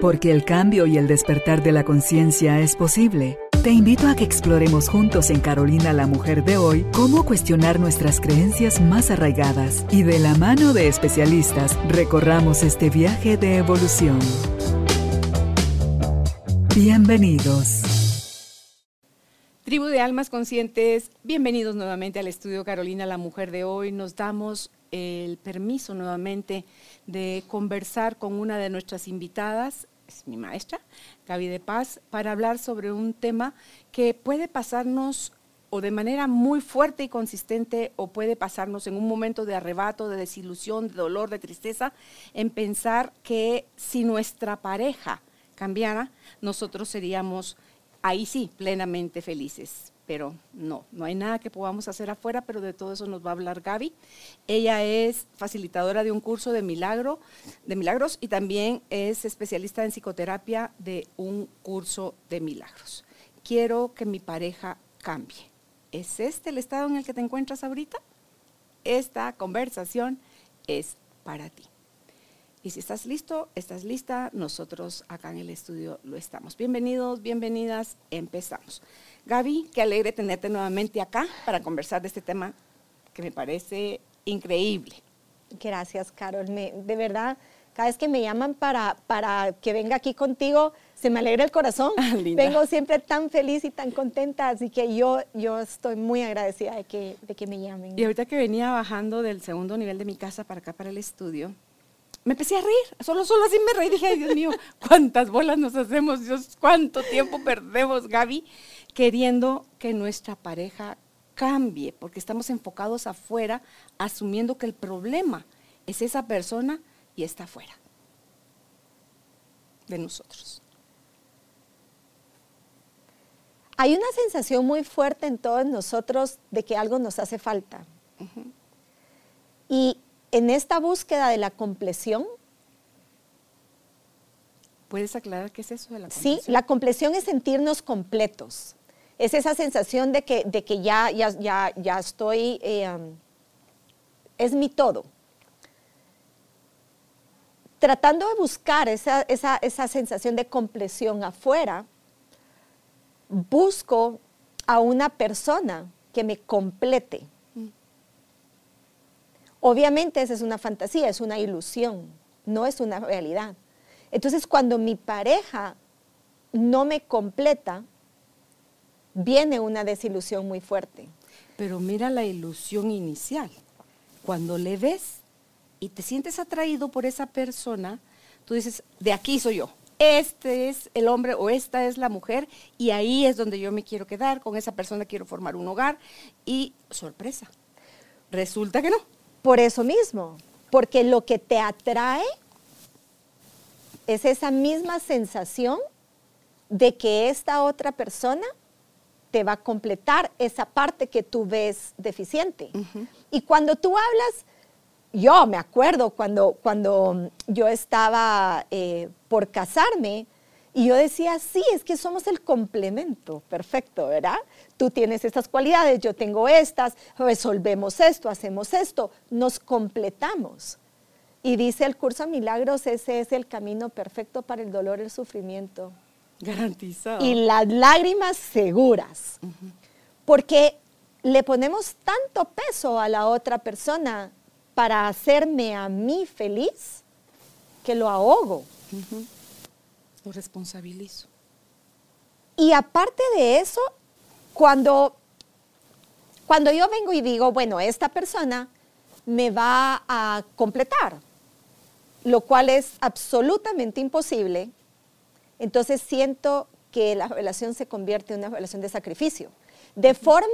Porque el cambio y el despertar de la conciencia es posible. Te invito a que exploremos juntos en Carolina la Mujer de hoy cómo cuestionar nuestras creencias más arraigadas y de la mano de especialistas recorramos este viaje de evolución. Bienvenidos. Tribu de Almas Conscientes, bienvenidos nuevamente al estudio Carolina la Mujer de hoy. Nos damos el permiso nuevamente de conversar con una de nuestras invitadas, es mi maestra, Gaby de Paz, para hablar sobre un tema que puede pasarnos o de manera muy fuerte y consistente o puede pasarnos en un momento de arrebato, de desilusión, de dolor, de tristeza, en pensar que si nuestra pareja cambiara, nosotros seríamos ahí sí, plenamente felices. Pero no, no hay nada que podamos hacer afuera, pero de todo eso nos va a hablar Gaby. Ella es facilitadora de un curso de milagro, de milagros y también es especialista en psicoterapia de un curso de milagros. Quiero que mi pareja cambie. ¿Es este el estado en el que te encuentras ahorita? Esta conversación es para ti. Y si estás listo, estás lista, nosotros acá en el estudio lo estamos. Bienvenidos, bienvenidas, empezamos. Gaby, qué alegre tenerte nuevamente acá para conversar de este tema que me parece increíble. Gracias, Carol. de verdad, cada vez que me llaman para, para que venga aquí contigo, se me alegra el corazón. Ah, Vengo siempre tan feliz y tan contenta, así que yo, yo estoy muy agradecida de que, de que me llamen. Y ahorita que venía bajando del segundo nivel de mi casa para acá, para el estudio, me empecé a reír, solo, solo así me reí, dije, ay Dios mío, cuántas bolas nos hacemos, Dios, cuánto tiempo perdemos, Gaby, queriendo que nuestra pareja cambie, porque estamos enfocados afuera, asumiendo que el problema es esa persona y está afuera de nosotros. Hay una sensación muy fuerte en todos nosotros de que algo nos hace falta. Y en esta búsqueda de la compleción, ¿Puedes aclarar qué es eso de la compleción? Sí, la compleción es sentirnos completos. Es esa sensación de que, de que ya, ya, ya, ya estoy, eh, um, es mi todo. Tratando de buscar esa, esa, esa sensación de compleción afuera, busco a una persona que me complete. Obviamente esa es una fantasía, es una ilusión, no es una realidad. Entonces cuando mi pareja no me completa, viene una desilusión muy fuerte. Pero mira la ilusión inicial. Cuando le ves y te sientes atraído por esa persona, tú dices, de aquí soy yo. Este es el hombre o esta es la mujer y ahí es donde yo me quiero quedar, con esa persona quiero formar un hogar y sorpresa. Resulta que no por eso mismo, porque lo que te atrae es esa misma sensación de que esta otra persona te va a completar esa parte que tú ves deficiente. Y cuando tú hablas, yo me acuerdo cuando, cuando yo estaba eh, por casarme, y yo decía, sí, es que somos el complemento perfecto, ¿verdad? Tú tienes estas cualidades, yo tengo estas, resolvemos esto, hacemos esto, nos completamos. Y dice el curso Milagros, ese es el camino perfecto para el dolor y el sufrimiento. Garantizado. Y las lágrimas seguras. Porque le ponemos tanto peso a la otra persona para hacerme a mí feliz que lo ahogo. Lo responsabilizo. Y aparte de eso, cuando, cuando yo vengo y digo, bueno, esta persona me va a completar, lo cual es absolutamente imposible, entonces siento que la relación se convierte en una relación de sacrificio. De forma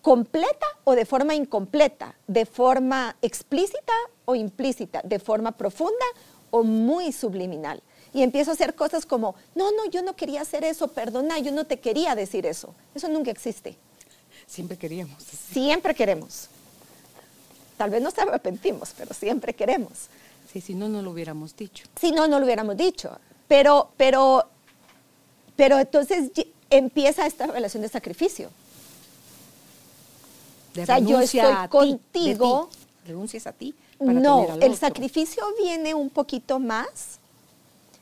completa o de forma incompleta, de forma explícita o implícita, de forma profunda o muy subliminal y empiezo a hacer cosas como, no, no, yo no quería hacer eso, perdona, yo no te quería decir eso. Eso nunca existe. Siempre queríamos. Siempre queremos. Tal vez nos arrepentimos, pero siempre queremos. Sí, si no, no lo hubiéramos dicho. Si no, no lo hubiéramos dicho. Pero, pero, pero entonces empieza esta relación de sacrificio. De o sea, yo estoy contigo. Renuncias a ti. no, el sacrificio viene un poquito más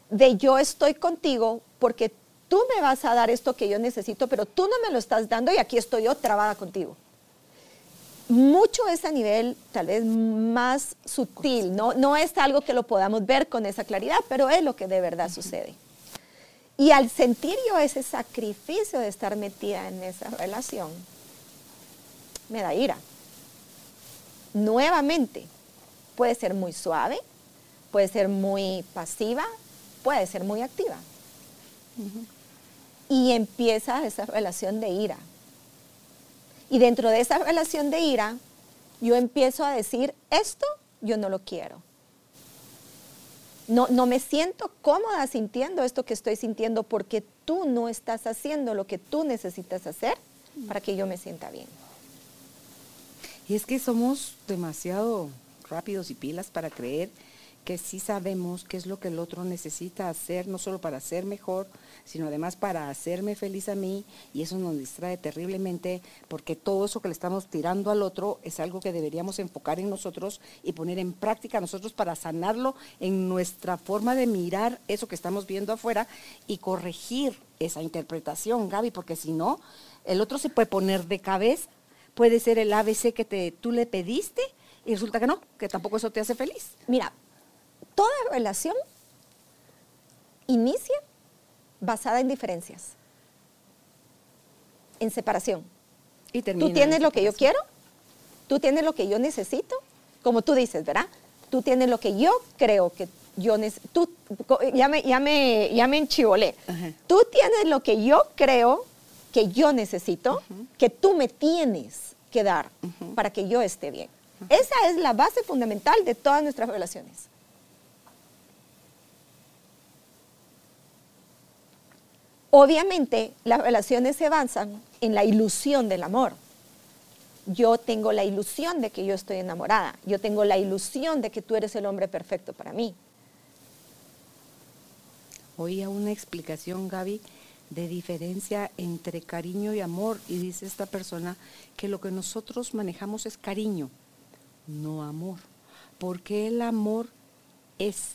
de yo estoy contigo porque tú me vas a dar esto que yo necesito, pero tú no me lo estás dando y aquí estoy yo trabada contigo. Mucho es a nivel tal vez más sutil, ¿no? no es algo que lo podamos ver con esa claridad, pero es lo que de verdad sucede. Y al sentir yo ese sacrificio de estar metida en esa relación, me da ira. Nuevamente, puede ser muy suave, puede ser muy pasiva, puede ser muy activa. Y empieza esa relación de ira. Y dentro de esa relación de ira, yo empiezo a decir, esto yo no lo quiero. No, no me siento cómoda sintiendo esto que estoy sintiendo porque tú no estás haciendo lo que tú necesitas hacer para que yo me sienta bien. Y es que somos demasiado rápidos y pilas para creer que sí sabemos qué es lo que el otro necesita hacer, no solo para ser mejor, sino además para hacerme feliz a mí, y eso nos distrae terriblemente, porque todo eso que le estamos tirando al otro es algo que deberíamos enfocar en nosotros y poner en práctica nosotros para sanarlo en nuestra forma de mirar eso que estamos viendo afuera y corregir esa interpretación, Gaby, porque si no, el otro se puede poner de cabeza, puede ser el ABC que te, tú le pediste, y resulta que no, que tampoco eso te hace feliz. Mira, toda relación inicia basada en diferencias, en separación. Y tú tienes lo que yo quiero, tú tienes lo que yo necesito, como tú dices, ¿verdad? Tú tienes lo que yo creo que yo necesito. Ya me, ya me, ya me enchivolé. Tú tienes lo que yo creo que yo necesito, que tú me tienes que dar para que yo esté bien. Esa es la base fundamental de todas nuestras relaciones. Obviamente, las relaciones se avanzan en la ilusión del amor. Yo tengo la ilusión de que yo estoy enamorada. Yo tengo la ilusión de que tú eres el hombre perfecto para mí. Oía una explicación, Gaby, de diferencia entre cariño y amor. Y dice esta persona que lo que nosotros manejamos es cariño, no amor. Porque el amor es,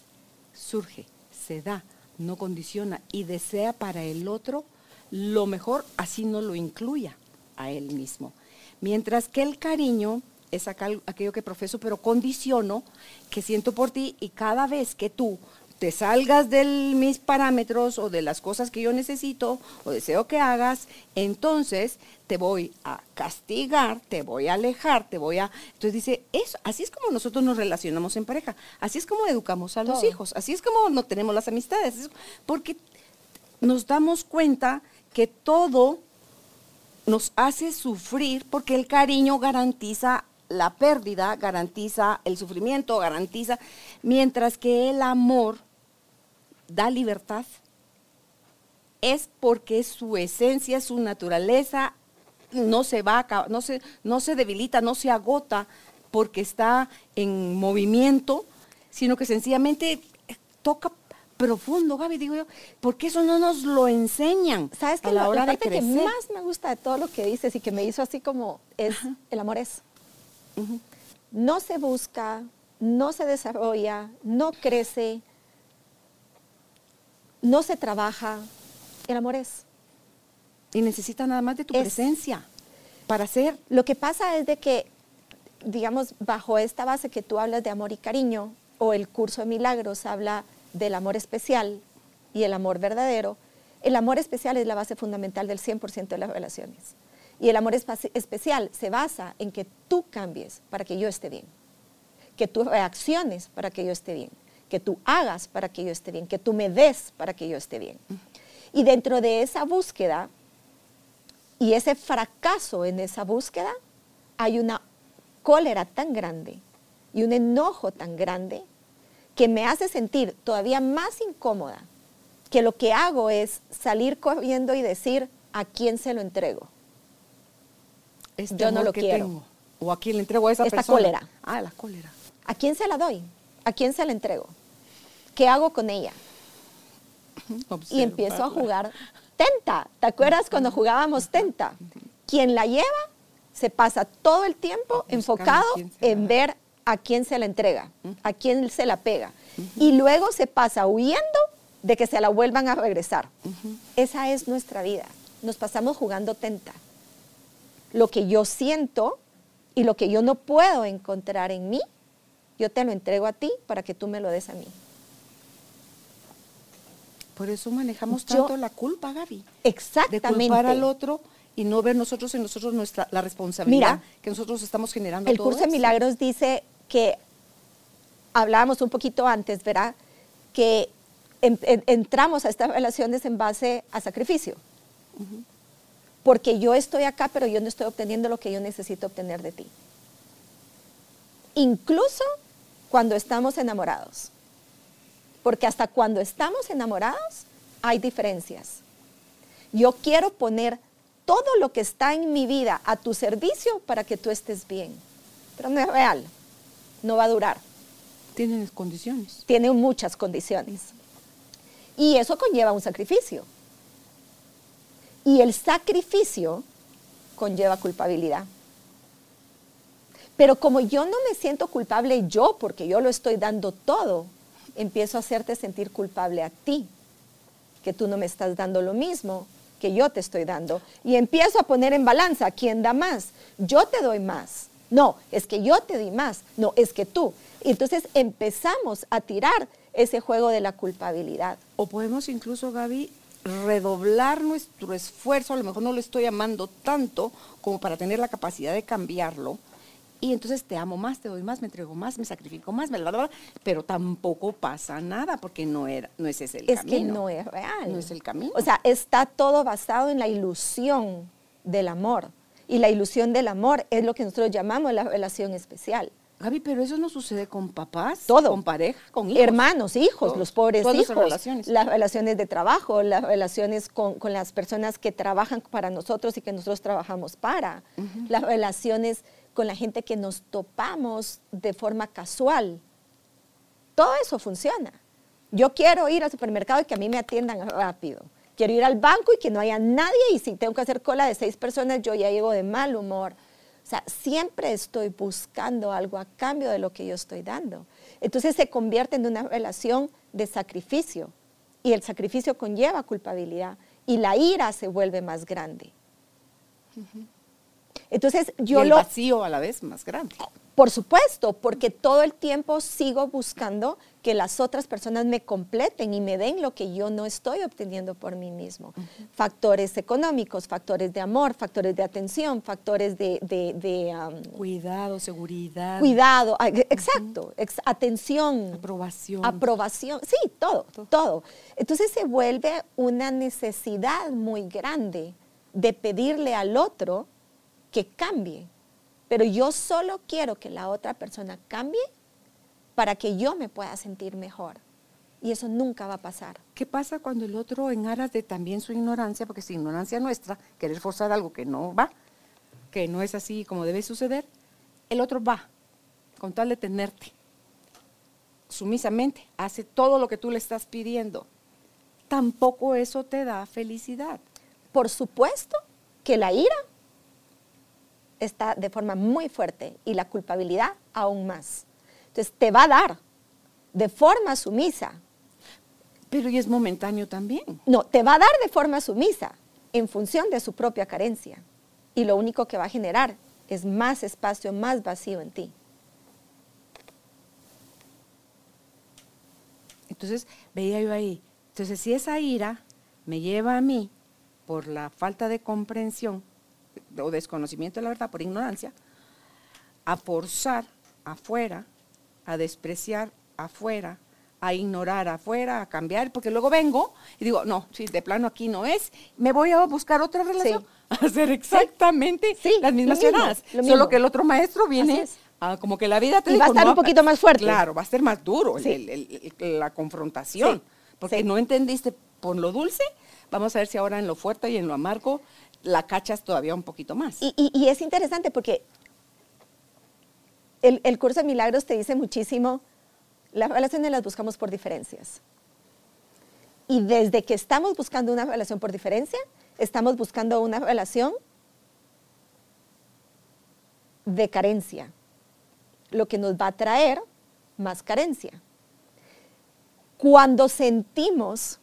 surge, se da, no condiciona y desea para el otro lo mejor, así no lo incluya a él mismo. Mientras que el cariño es aquello que profeso, pero condiciono, que siento por ti y cada vez que tú te salgas de mis parámetros o de las cosas que yo necesito o deseo que hagas, entonces te voy a castigar, te voy a alejar, te voy a... Entonces dice, eso, así es como nosotros nos relacionamos en pareja, así es como educamos a los hijos, así es como no tenemos las amistades, porque nos damos cuenta que todo nos hace sufrir porque el cariño garantiza la pérdida, garantiza el sufrimiento, garantiza, mientras que el amor da libertad, es porque su esencia, su naturaleza no se va, no se, no se debilita, no se agota porque está en movimiento, sino que sencillamente toca profundo, Gaby, digo yo, porque eso no nos lo enseñan ¿Sabes que a la, hora de crecer? que más me gusta de todo lo que dices y que me hizo así como es, el amor es. No se busca, no se desarrolla, no crece, no se trabaja, el amor es. Y necesita nada más de tu presencia para ser. Lo que pasa es de que, digamos, bajo esta base que tú hablas de amor y cariño, o el curso de milagros habla del amor especial y el amor verdadero, el amor especial es la base fundamental del 100% de las relaciones. Y el amor especial se basa en que tú cambies para que yo esté bien, que tú reacciones para que yo esté bien que tú hagas para que yo esté bien, que tú me des para que yo esté bien. Y dentro de esa búsqueda y ese fracaso en esa búsqueda, hay una cólera tan grande y un enojo tan grande que me hace sentir todavía más incómoda que lo que hago es salir corriendo y decir a quién se lo entrego. Este yo no lo quiero. O a quién le entrego a esa Esta persona. cólera. Ah, la cólera. ¿A quién se la doy? ¿A quién se la entrego? ¿Qué hago con ella? Y empiezo a jugar tenta. ¿Te acuerdas cuando jugábamos tenta? Quien la lleva se pasa todo el tiempo enfocado en ver a quién se la entrega, a quién se la pega. Y luego se pasa huyendo de que se la vuelvan a regresar. Esa es nuestra vida. Nos pasamos jugando tenta. Lo que yo siento y lo que yo no puedo encontrar en mí, yo te lo entrego a ti para que tú me lo des a mí. Por eso manejamos tanto la culpa, Gaby. Exactamente. De culpar al otro y no ver nosotros en nosotros nuestra, la responsabilidad que nosotros estamos generando. El curso de milagros dice que, hablábamos un poquito antes, ¿verdad? Que entramos a estas relaciones en base a sacrificio. Porque yo estoy acá, pero yo no estoy obteniendo lo que yo necesito obtener de ti. Incluso cuando estamos enamorados. Porque hasta cuando estamos enamorados hay diferencias. Yo quiero poner todo lo que está en mi vida a tu servicio para que tú estés bien. Pero no es real. No va a durar. Tienen condiciones. Tiene muchas condiciones. Y eso conlleva un sacrificio. Y el sacrificio conlleva culpabilidad. Pero como yo no me siento culpable yo, porque yo lo estoy dando todo, empiezo a hacerte sentir culpable a ti, que tú no me estás dando lo mismo que yo te estoy dando. Y empiezo a poner en balanza quién da más. Yo te doy más. No, es que yo te di más. No, es que tú. Entonces empezamos a tirar ese juego de la culpabilidad. O podemos incluso, Gaby, redoblar nuestro esfuerzo, a lo mejor no lo estoy amando tanto como para tener la capacidad de cambiarlo, y entonces te amo más, te doy más, me entrego más, me sacrifico más, bla, bla, bla, pero tampoco pasa nada porque no, era, no es ese el camino. Es que no es real. No es el camino. O sea, está todo basado en la ilusión del amor. Y la ilusión del amor es lo que nosotros llamamos la relación especial. Gaby, pero eso no sucede con papás, todo. con pareja, con hijos. Hermanos, hijos, los pobres hijos. Las relaciones. Las relaciones de trabajo, las relaciones con, las personas que trabajan para nosotros y que nosotros trabajamos para. Las relaciones con la gente que nos topamos de forma casual. Todo eso funciona. Yo quiero ir al supermercado y que a mí me atiendan rápido. Quiero ir al banco y que no haya nadie y si tengo que hacer cola de seis personas, yo ya llego de mal humor. O sea, siempre estoy buscando algo a cambio de lo que yo estoy dando. Entonces se convierte en una relación de sacrificio y el sacrificio conlleva culpabilidad y la ira se vuelve más grande. Entonces yo y el lo vacío a la vez más grande. Por supuesto, porque todo el tiempo sigo buscando que las otras personas me completen y me den lo que yo no estoy obteniendo por mí mismo. Factores económicos, factores de amor, factores de atención, factores de... cuidado, seguridad. Cuidado, ah, exacto, atención. Aprobación. Aprobación, sí, todo, todo. Entonces se vuelve una necesidad muy grande de pedirle al otro que cambie. Pero yo solo quiero que la otra persona cambie para que yo me pueda sentir mejor. Y eso nunca va a pasar. ¿Qué pasa cuando el otro, en aras de también su ignorancia, porque es ignorancia nuestra, querer forzar algo que no va, que no es así como debe suceder, el otro va, con tal de tenerte, sumisamente, hace todo lo que tú le estás pidiendo. Tampoco eso te da felicidad. Por supuesto que la ira está de forma muy fuerte y la culpabilidad aún más. Entonces te va a dar de forma sumisa. Pero y es momentáneo también. No, te va a dar de forma sumisa en función de su propia carencia. Y lo único que va a generar es más espacio, más vacío en ti. Entonces, veía yo ahí. Entonces, si esa ira me lleva a mí por la falta de comprensión, o desconocimiento de la verdad, por ignorancia, a forzar afuera, a despreciar afuera, a ignorar afuera, a cambiar, porque luego vengo y digo, no, si de plano aquí no es, me voy a buscar otra relación, a hacer exactamente las mismas llamadas, solo que el otro maestro viene a, como que la vida te y va a estar un poquito más fuerte. Claro, va a ser más duro la confrontación, porque no entendiste por lo dulce, vamos a ver si ahora en lo fuerte y en lo amargo la cachas todavía un poquito más. Y, es interesante porque el, curso de milagros te dice muchísimo, las relaciones las buscamos por diferencias. Y desde que estamos buscando una relación por diferencia, estamos buscando una relación de carencia, lo que nos va a traer más carencia. Cuando sentimos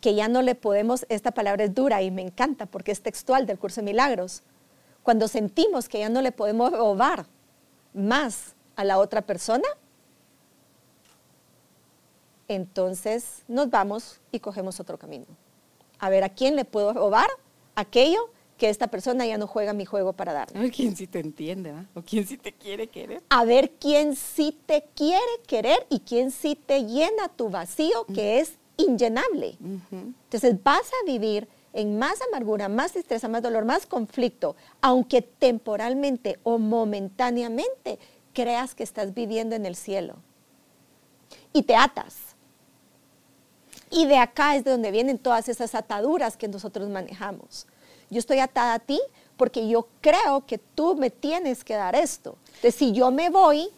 que ya no le podemos, esta palabra es dura y me encanta porque es textual del curso de milagros, cuando sentimos que ya no le podemos robar más a la otra persona, entonces nos vamos y cogemos otro camino. A ver, ¿a quién le puedo robar aquello que esta persona ya no juega mi juego para dar? A ver quién sí te entiende. O quién sí te quiere querer. A ver quién sí te quiere querer y quién sí te llena tu vacío que es inllenable. Entonces vas a vivir en más amargura, más tristeza, más dolor, más conflicto, aunque temporalmente o momentáneamente creas que estás viviendo en el cielo. Y te atas. Y de acá es de donde vienen todas esas ataduras que nosotros manejamos. Yo estoy atada a ti porque yo creo que tú me tienes que dar esto. Entonces, si yo me voy,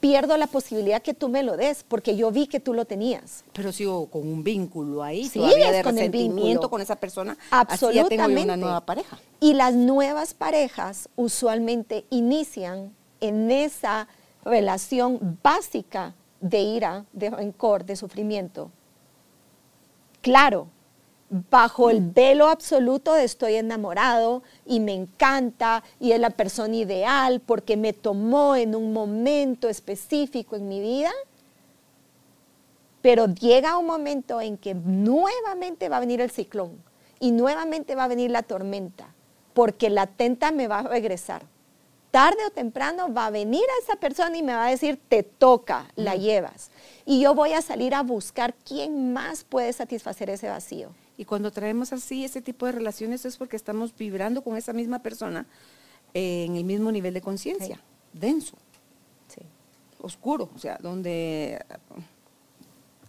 pierdo la posibilidad que tú me lo des, porque yo vi que tú lo tenías. Pero sigo con un vínculo ahí, Sí, todavía de con el resentimiento vínculo. con esa persona. Absolutamente. Así ya tengo una nueva pareja. Y las nuevas parejas usualmente inician en esa relación básica de ira, de rencor, de sufrimiento. Claro, bajo el velo absoluto de estoy enamorado y me encanta y es la persona ideal porque me tomó en un momento específico en mi vida, pero llega un momento en que nuevamente va a venir el ciclón y nuevamente va a venir la tormenta, porque la tenta me va a regresar. Tarde o temprano va a venir a esa persona y me va a decir, te toca, la llevas. Y yo voy a salir a buscar quién más puede satisfacer ese vacío. Y cuando traemos así ese tipo de relaciones es porque estamos vibrando con esa misma persona eh, en el mismo nivel de conciencia, denso, Sí. oscuro, o sea, donde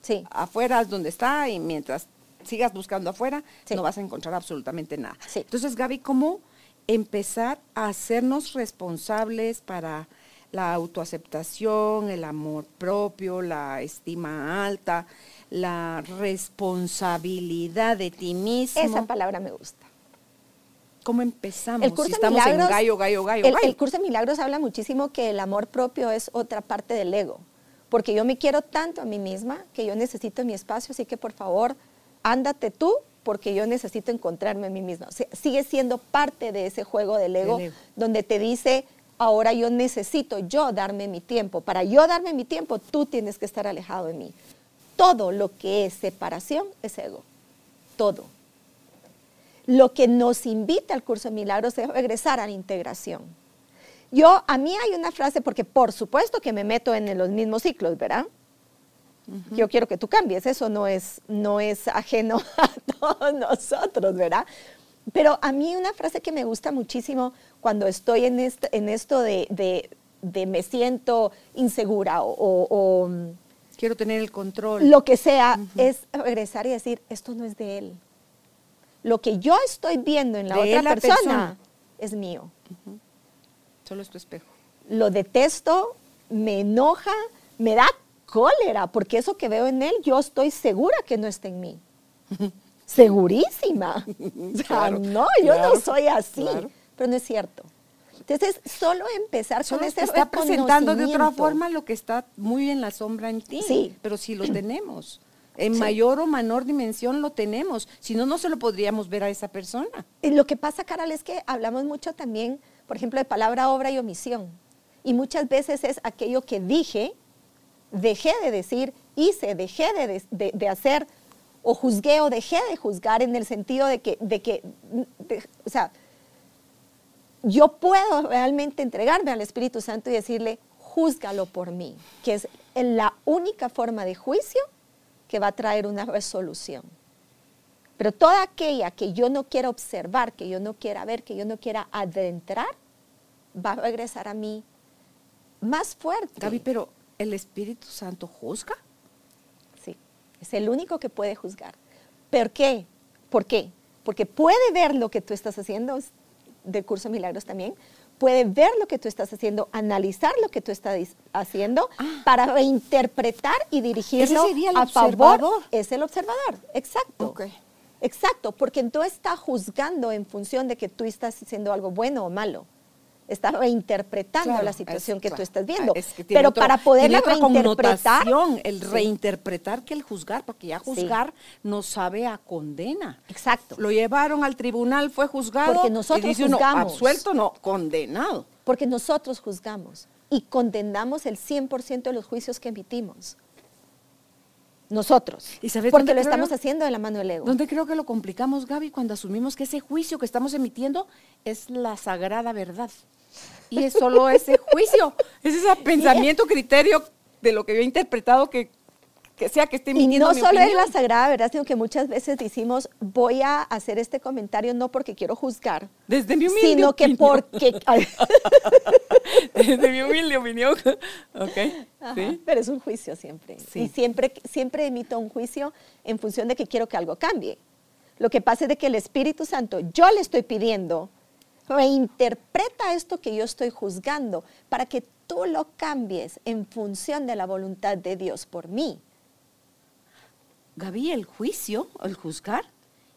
Sí. afuera es donde está y mientras sigas buscando afuera no vas a encontrar absolutamente nada. Entonces, Gaby, ¿cómo empezar a hacernos responsables para la autoaceptación, el amor propio, la estima alta, la responsabilidad de ti mismo? Esa palabra me gusta. ¿Cómo empezamos? El curso si estamos en milagros, gallo, gallo, gallo, el, gallo. el curso de milagros habla muchísimo que el amor propio es otra parte del ego, porque yo me quiero tanto a mí misma que yo necesito mi espacio, así que por favor, ándate tú, porque yo necesito encontrarme a mí misma. O sea, sigue siendo parte de ese juego del ego, Del ego. donde te dice, ahora yo necesito yo darme mi tiempo. Para yo darme mi tiempo, tú tienes que estar alejado de mí. Todo lo que es separación es ego. Todo. Lo que nos invita al curso de milagros es regresar a la integración. Yo, a mí hay una frase, porque por supuesto que me meto en los mismos ciclos, ¿verdad? Yo quiero que tú cambies, eso no es, no es ajeno a todos nosotros, ¿verdad? Pero a mí una frase que me gusta muchísimo cuando estoy en, esto, en esto de, de- de me siento insegura o- o- o Quiero tener el control. lo que sea, es regresar y decir, esto no es de él. Lo que yo estoy viendo en la De otra la persona, persona. es mío. Solo es tu espejo. Lo detesto, me enoja, me da cólera, porque eso que veo en él, yo estoy segura que no está en mí. Segurísima. O sea, no, yo claro, no soy así. claro. Pero no es cierto. Entonces, solo empezar Solo con te ese está presentando de otra forma lo que está muy en la sombra en ti. Sí. Pero sí lo tenemos. En Sí. mayor o menor dimensión lo tenemos. Si no, no se lo podríamos ver a esa persona. Y lo que pasa, Carol, es que hablamos mucho también, por ejemplo, de palabra, obra y omisión. Y muchas veces es aquello que dije, dejé de decir, hice, dejé de, de- de- de hacer, o juzgué o dejé de juzgar en el sentido de que, de que de- o sea, yo puedo realmente entregarme al Espíritu Santo y decirle, júzgalo por mí, que es la única forma de juicio que va a traer una resolución. Pero toda aquella que yo no quiera observar, que yo no quiera ver, que yo no quiera adentrar, va a regresar a mí más fuerte. Gaby, pero ¿el Espíritu Santo juzga? Sí, es el único que puede juzgar. ¿Por qué? ¿Por qué? Porque puede ver lo que tú estás haciendo, del curso de milagros también, puede ver lo que tú estás haciendo, analizar lo que tú estás haciendo Ah. para reinterpretar y dirigirlo Ese sería el a observador. favor. Es el observador, exacto. Exacto, porque no está juzgando en función de que tú estás haciendo algo bueno o malo. Está reinterpretando Claro, la situación es- que tú claro. estás viendo. Es que Pero otro- para poderla reinterpretar, el Sí. reinterpretar que el juzgar, porque ya Sí. juzgar no sabe a condena. Exacto. Lo llevaron al tribunal, fue juzgado. Porque nosotros y dice uno, juzgamos. absuelto, no, condenado. Porque nosotros juzgamos y condenamos el 100% de los juicios que emitimos. Nosotros. ¿Y sabes porque lo estamos haciendo de la mano del ego. ¿Dónde creo que lo complicamos, Gaby? Cuando asumimos que ese juicio que estamos emitiendo es la sagrada verdad. Y es solo ese juicio, es ese pensamiento, criterio de lo que yo he interpretado que, que sea que esté Y emitiendo no mi solo es la sagrada verdad, sino que muchas veces decimos, voy a hacer este comentario no porque quiero juzgar, Desde mi humilde sino que opinión. porque... Ay, Desde mi humilde opinión. Ok. Ajá, ¿Sí? Pero es un juicio siempre. Sí. Y siempre, siempre emito un juicio en función de que quiero que algo cambie. Lo que pasa es de que el Espíritu Santo, yo le estoy pidiendo, reinterpreta esto que yo estoy juzgando para que tú lo cambies en función de la voluntad de Dios por mí. Gaby, el juicio, el juzgar,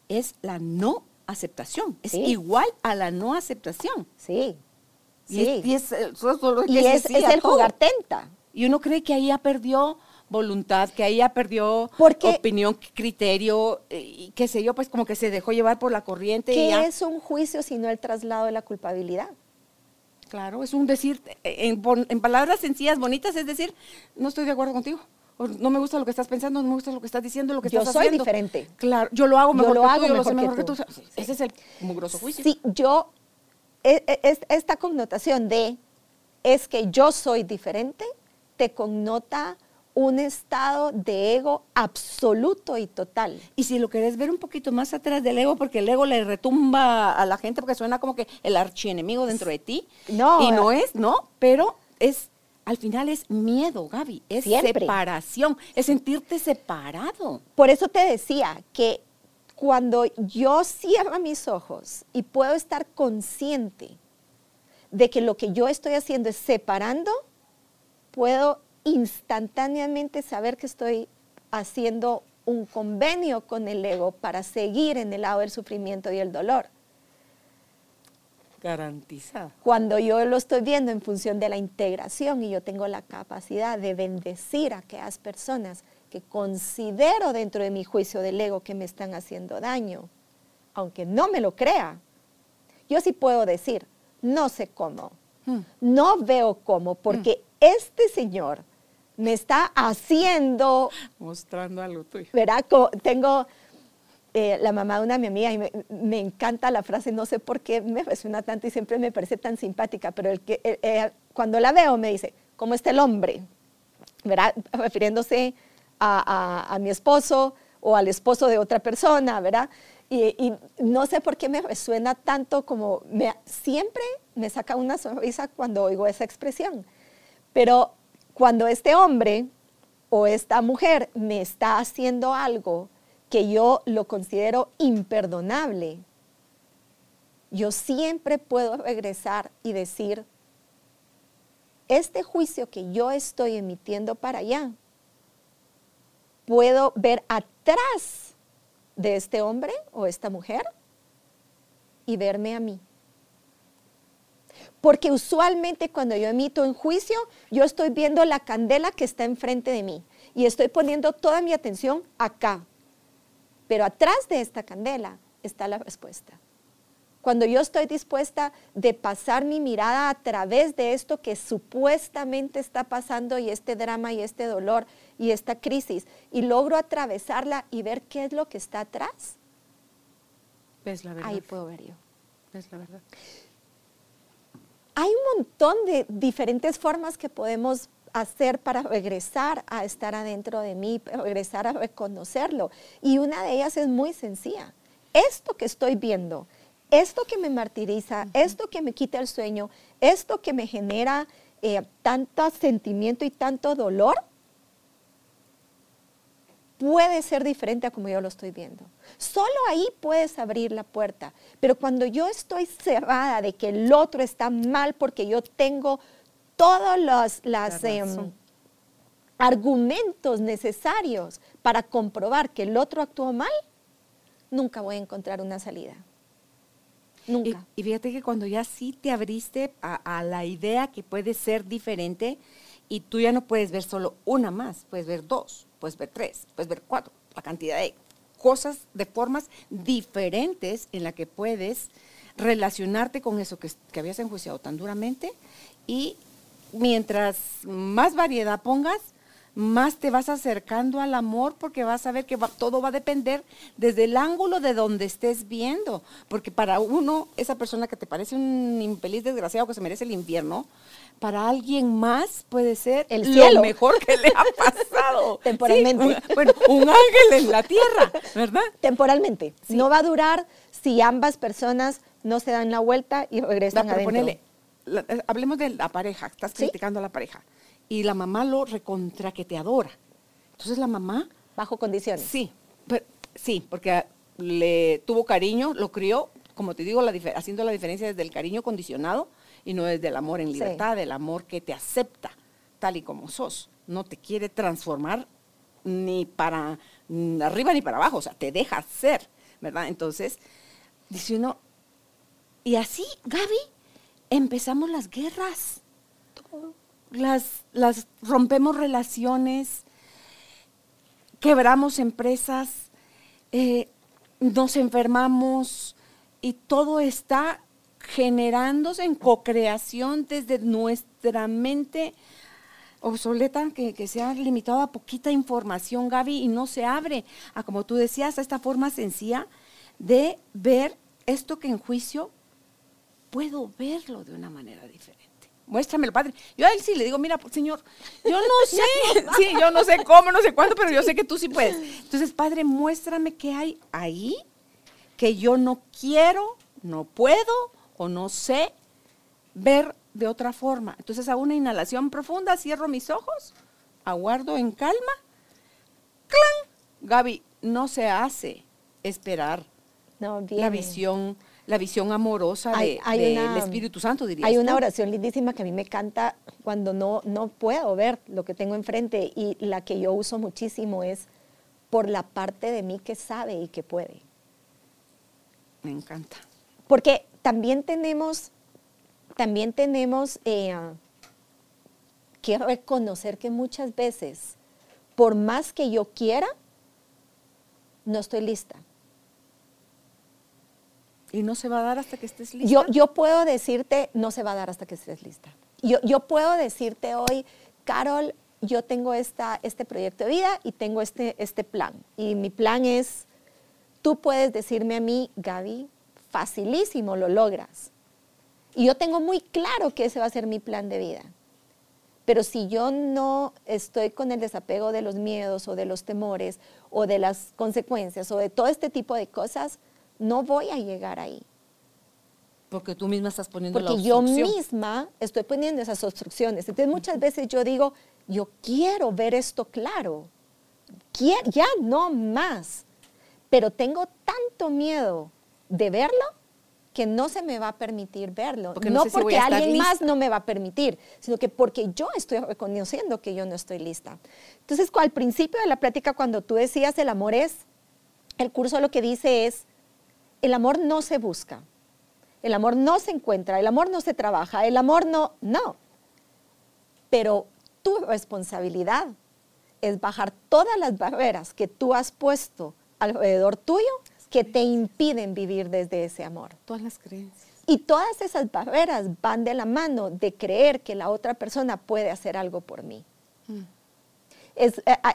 es la no aceptación. Es Sí. igual a la no aceptación. Sí. Y sí. es, y es, eh, Y el todo. jugar tenta. Y uno cree que ahí ya perdió voluntad, que ahí ya perdió Porque- opinión, criterio, eh, y qué sé yo, pues como que se dejó llevar por la corriente. y ¿Qué ya. es un juicio sino el traslado de la culpabilidad? Claro, es un decir, eh, en, palabras sencillas, bonitas, es decir, no estoy de acuerdo contigo. no me gusta lo que estás pensando, no me gusta lo que estás diciendo, lo que Yo estás soy haciendo. diferente. Claro, yo lo hago Yo mejor lo que hago tú, yo lo sé mejor que mejor que tú. tú. Ese es el mugroso juicio. Sí, yo, e- e- es- esta connotación de es que yo soy diferente, te connota un estado de ego absoluto y total. Y si lo querés ver un poquito más atrás del ego, porque el ego le retumba a la gente porque suena como que el archienemigo dentro de ti. No, Y no eh. es, ¿no? Pero es, al final es miedo, Gaby. Es Siempre. separación, es sentirte separado. Por eso te decía que cuando yo cierro mis ojos y puedo estar consciente de que lo que yo estoy haciendo es separando, puedo instantáneamente saber que estoy haciendo un convenio con el ego para seguir en el lado del sufrimiento y el dolor. Garantizada. Cuando yo lo estoy viendo en función de la integración y yo tengo la capacidad de bendecir a aquellas personas que considero dentro de mi juicio del ego que me están haciendo daño, aunque no me lo crea, yo sí puedo decir, no sé cómo, Hmm. no veo cómo, porque este señor me está haciendo Mostrando algo tuyo. ¿verdad? Tengo eh, la mamá de una de mi amiga y me, me encanta la frase, no sé por qué me resuena tanto y siempre me parece tan simpática, pero el que, eh, eh, cuando la veo me dice, ¿cómo está el hombre? ¿Verdad? Refiriéndose a, a- a mi esposo o al esposo de otra persona, ¿verdad? Y, y no sé por qué me resuena tanto como me, siempre me saca una sonrisa cuando oigo esa expresión. Pero cuando este hombre o esta mujer me está haciendo algo que yo lo considero imperdonable, yo siempre puedo regresar y decir, este juicio que yo estoy emitiendo para allá, puedo ver atrás de este hombre o esta mujer y verme a mí. Porque usualmente cuando yo emito un juicio, yo estoy viendo la candela que está enfrente de mí y estoy poniendo toda mi atención acá. Pero atrás de esta candela está la respuesta. Cuando yo estoy dispuesta de pasar mi mirada a través de esto que supuestamente está pasando y este drama y este dolor y esta crisis y logro atravesarla y ver qué es lo que está atrás, Ves la verdad. ahí puedo ver yo. Ves la verdad. Hay un montón de diferentes formas que podemos hacer para regresar a estar adentro de mí, regresar a reconocerlo. Y una de ellas es muy sencilla. Esto que estoy viendo, esto que me martiriza, esto que me quita el sueño, esto que me genera eh, tanto sentimiento y tanto dolor, puede ser diferente a como yo lo estoy viendo. Solo ahí puedes abrir la puerta. Pero cuando yo estoy cerrada de que el otro está mal porque yo tengo todos los las, La em, argumentos necesarios para comprobar que el otro actuó mal, nunca voy a encontrar una salida. Nunca. Y, fíjate que cuando ya sí te abriste a, a la idea que puede ser diferente y tú ya no puedes ver solo una más, puedes ver dos, puedes ver tres, puedes ver cuatro, la cantidad de cosas, de formas diferentes en la que puedes relacionarte con eso que, que habías enjuiciado tan duramente y mientras más variedad pongas, más te vas acercando al amor porque vas a ver que todo va a depender desde el ángulo de donde estés viendo. Porque para uno, esa persona que te parece un infeliz desgraciado que se merece el infierno, para alguien más puede ser el cielo. lo mejor que le ha pasado. Temporalmente. bueno, un ángel en la tierra, ¿verdad? Temporalmente. No va a durar si ambas personas no se dan la vuelta y regresan a adentro. Eh, hablemos de la pareja, estás criticando a la pareja. Y la mamá lo recontra que te adora. Entonces la mamá... Bajo condiciones. Sí, sí, porque le tuvo cariño, lo crió, como te digo, haciendo la diferencia desde el cariño condicionado y no desde el amor en libertad, el amor que te acepta tal y como sos. No te quiere transformar ni para arriba ni para abajo, o sea, te deja ser, ¿verdad? Entonces, dice uno, y así, Gaby, empezamos las guerras. Las, rompemos relaciones, quebramos empresas, eh, nos enfermamos y todo está generándose en co-creación desde nuestra mente obsoleta, que, que, se ha limitado a poquita información, Gaby, y no se abre a, como tú decías, a esta forma sencilla de ver esto que en juicio puedo verlo de una manera diferente. Muéstramelo, Padre. Yo a él sí le digo, mira, Señor, yo no sé, sí, yo no sé cómo, no sé cuándo, pero yo sé que tú sí puedes. Entonces, Padre, muéstrame qué hay ahí que yo no quiero, no puedo o no sé ver de otra forma. Entonces hago una inhalación profunda, cierro mis ojos, aguardo en calma. ¡Clan! Gaby, no se hace esperar la visión la visión amorosa del Espíritu Santo, diría. Hay una oración lindísima que a mí me encanta cuando no, no puedo ver lo que tengo enfrente y la que yo uso muchísimo es por la parte de mí que sabe y que puede. Me encanta. Porque también tenemos, también tenemos eh, que reconocer que muchas veces, por más que yo quiera, no estoy lista. ¿Y no se va a dar hasta que estés lista? Yo, puedo decirte, no se va a dar hasta que estés lista. Yo, yo puedo decirte hoy, Carol, yo tengo esta, este proyecto de vida y tengo este, este plan. Y mi plan es, tú puedes decirme a mí, Gaby, facilísimo, lo logras. Y yo tengo muy claro que ese va a ser mi plan de vida. Pero si yo no estoy con el desapego de los miedos o de los temores o de las consecuencias o de todo este tipo de cosas, no voy a llegar ahí. Porque tú misma estás poniendo Porque yo misma estoy poniendo esas obstrucciones. Entonces muchas veces yo digo, yo quiero ver esto claro. ya no más. Pero tengo tanto miedo de verlo que no se me va a permitir verlo. no, porque alguien más no me va a permitir, sino que porque yo estoy reconociendo que yo no estoy lista. Entonces, al principio de la plática, cuando tú decías el amor es, el curso lo que dice es, el amor no se busca, el amor no se encuentra, el amor no se trabaja, el amor no, no. Pero tu responsabilidad es bajar todas las barreras que tú has puesto alrededor tuyo que te impiden vivir desde ese amor. Todas las creencias. Y todas esas barreras van de la mano de creer que la otra persona puede hacer algo por mí. Mm.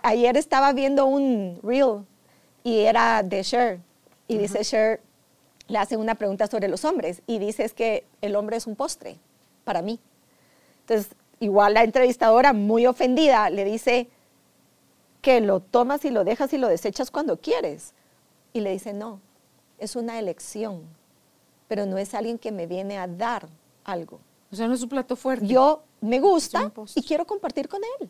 ayer estaba viendo un reel y era de Cher. Y dice Cher, le hace una pregunta sobre los hombres y dice es que el hombre es un postre para mí. Entonces, igual la entrevistadora, muy ofendida, le dice que lo tomas y lo dejas y lo desechas cuando quieres. Y le dice, no, es una elección, pero no es alguien que me viene a dar algo. O sea, no es un plato fuerte. Yo me gusta y quiero compartir con él.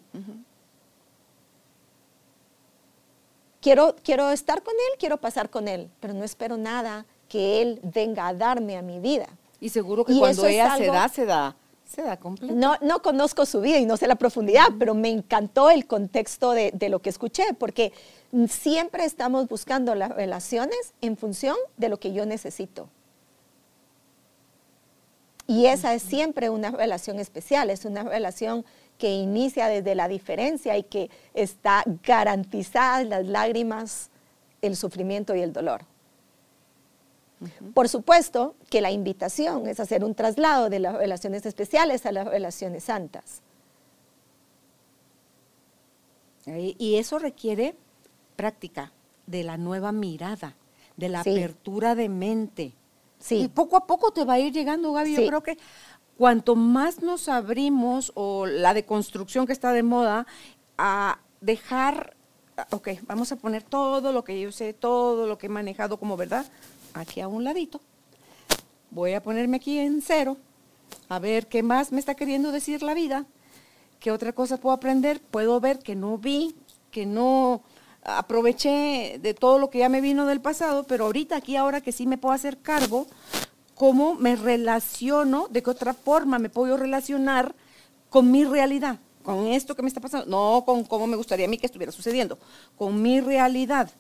quiero, quiero estar con él, quiero pasar con él, pero no espero nada que Él venga a darme a mi vida. Y seguro que cuando ella se da, se da, se da completo. No, no conozco su vida y no sé la profundidad, pero me encantó el contexto de, de, lo que escuché, porque siempre estamos buscando las relaciones en función de lo que yo necesito. Y esa es siempre una relación especial, es una relación que inicia desde la diferencia y que está garantizada las lágrimas, el sufrimiento y el dolor. Por supuesto que la invitación es hacer un traslado de las relaciones especiales a las relaciones santas. Y eso requiere práctica de la nueva mirada, de la apertura de mente. Sí. Y poco a poco te va a ir llegando, Gaby. Yo creo que cuanto más nos abrimos, o la deconstrucción que está de moda, a dejar, ok, vamos a poner todo lo que yo sé, todo lo que he manejado como verdad, aquí a un ladito. Voy a ponerme aquí en cero, a ver qué más me está queriendo decir la vida, qué otra cosa puedo aprender, puedo ver que no vi, que no aproveché de todo lo que ya me vino del pasado, pero ahorita aquí, ahora que sí me puedo hacer cargo, cómo me relaciono, de qué otra forma me puedo relacionar con mi realidad, con esto que me está pasando, no con cómo me gustaría a mí que estuviera sucediendo, con mi realidad.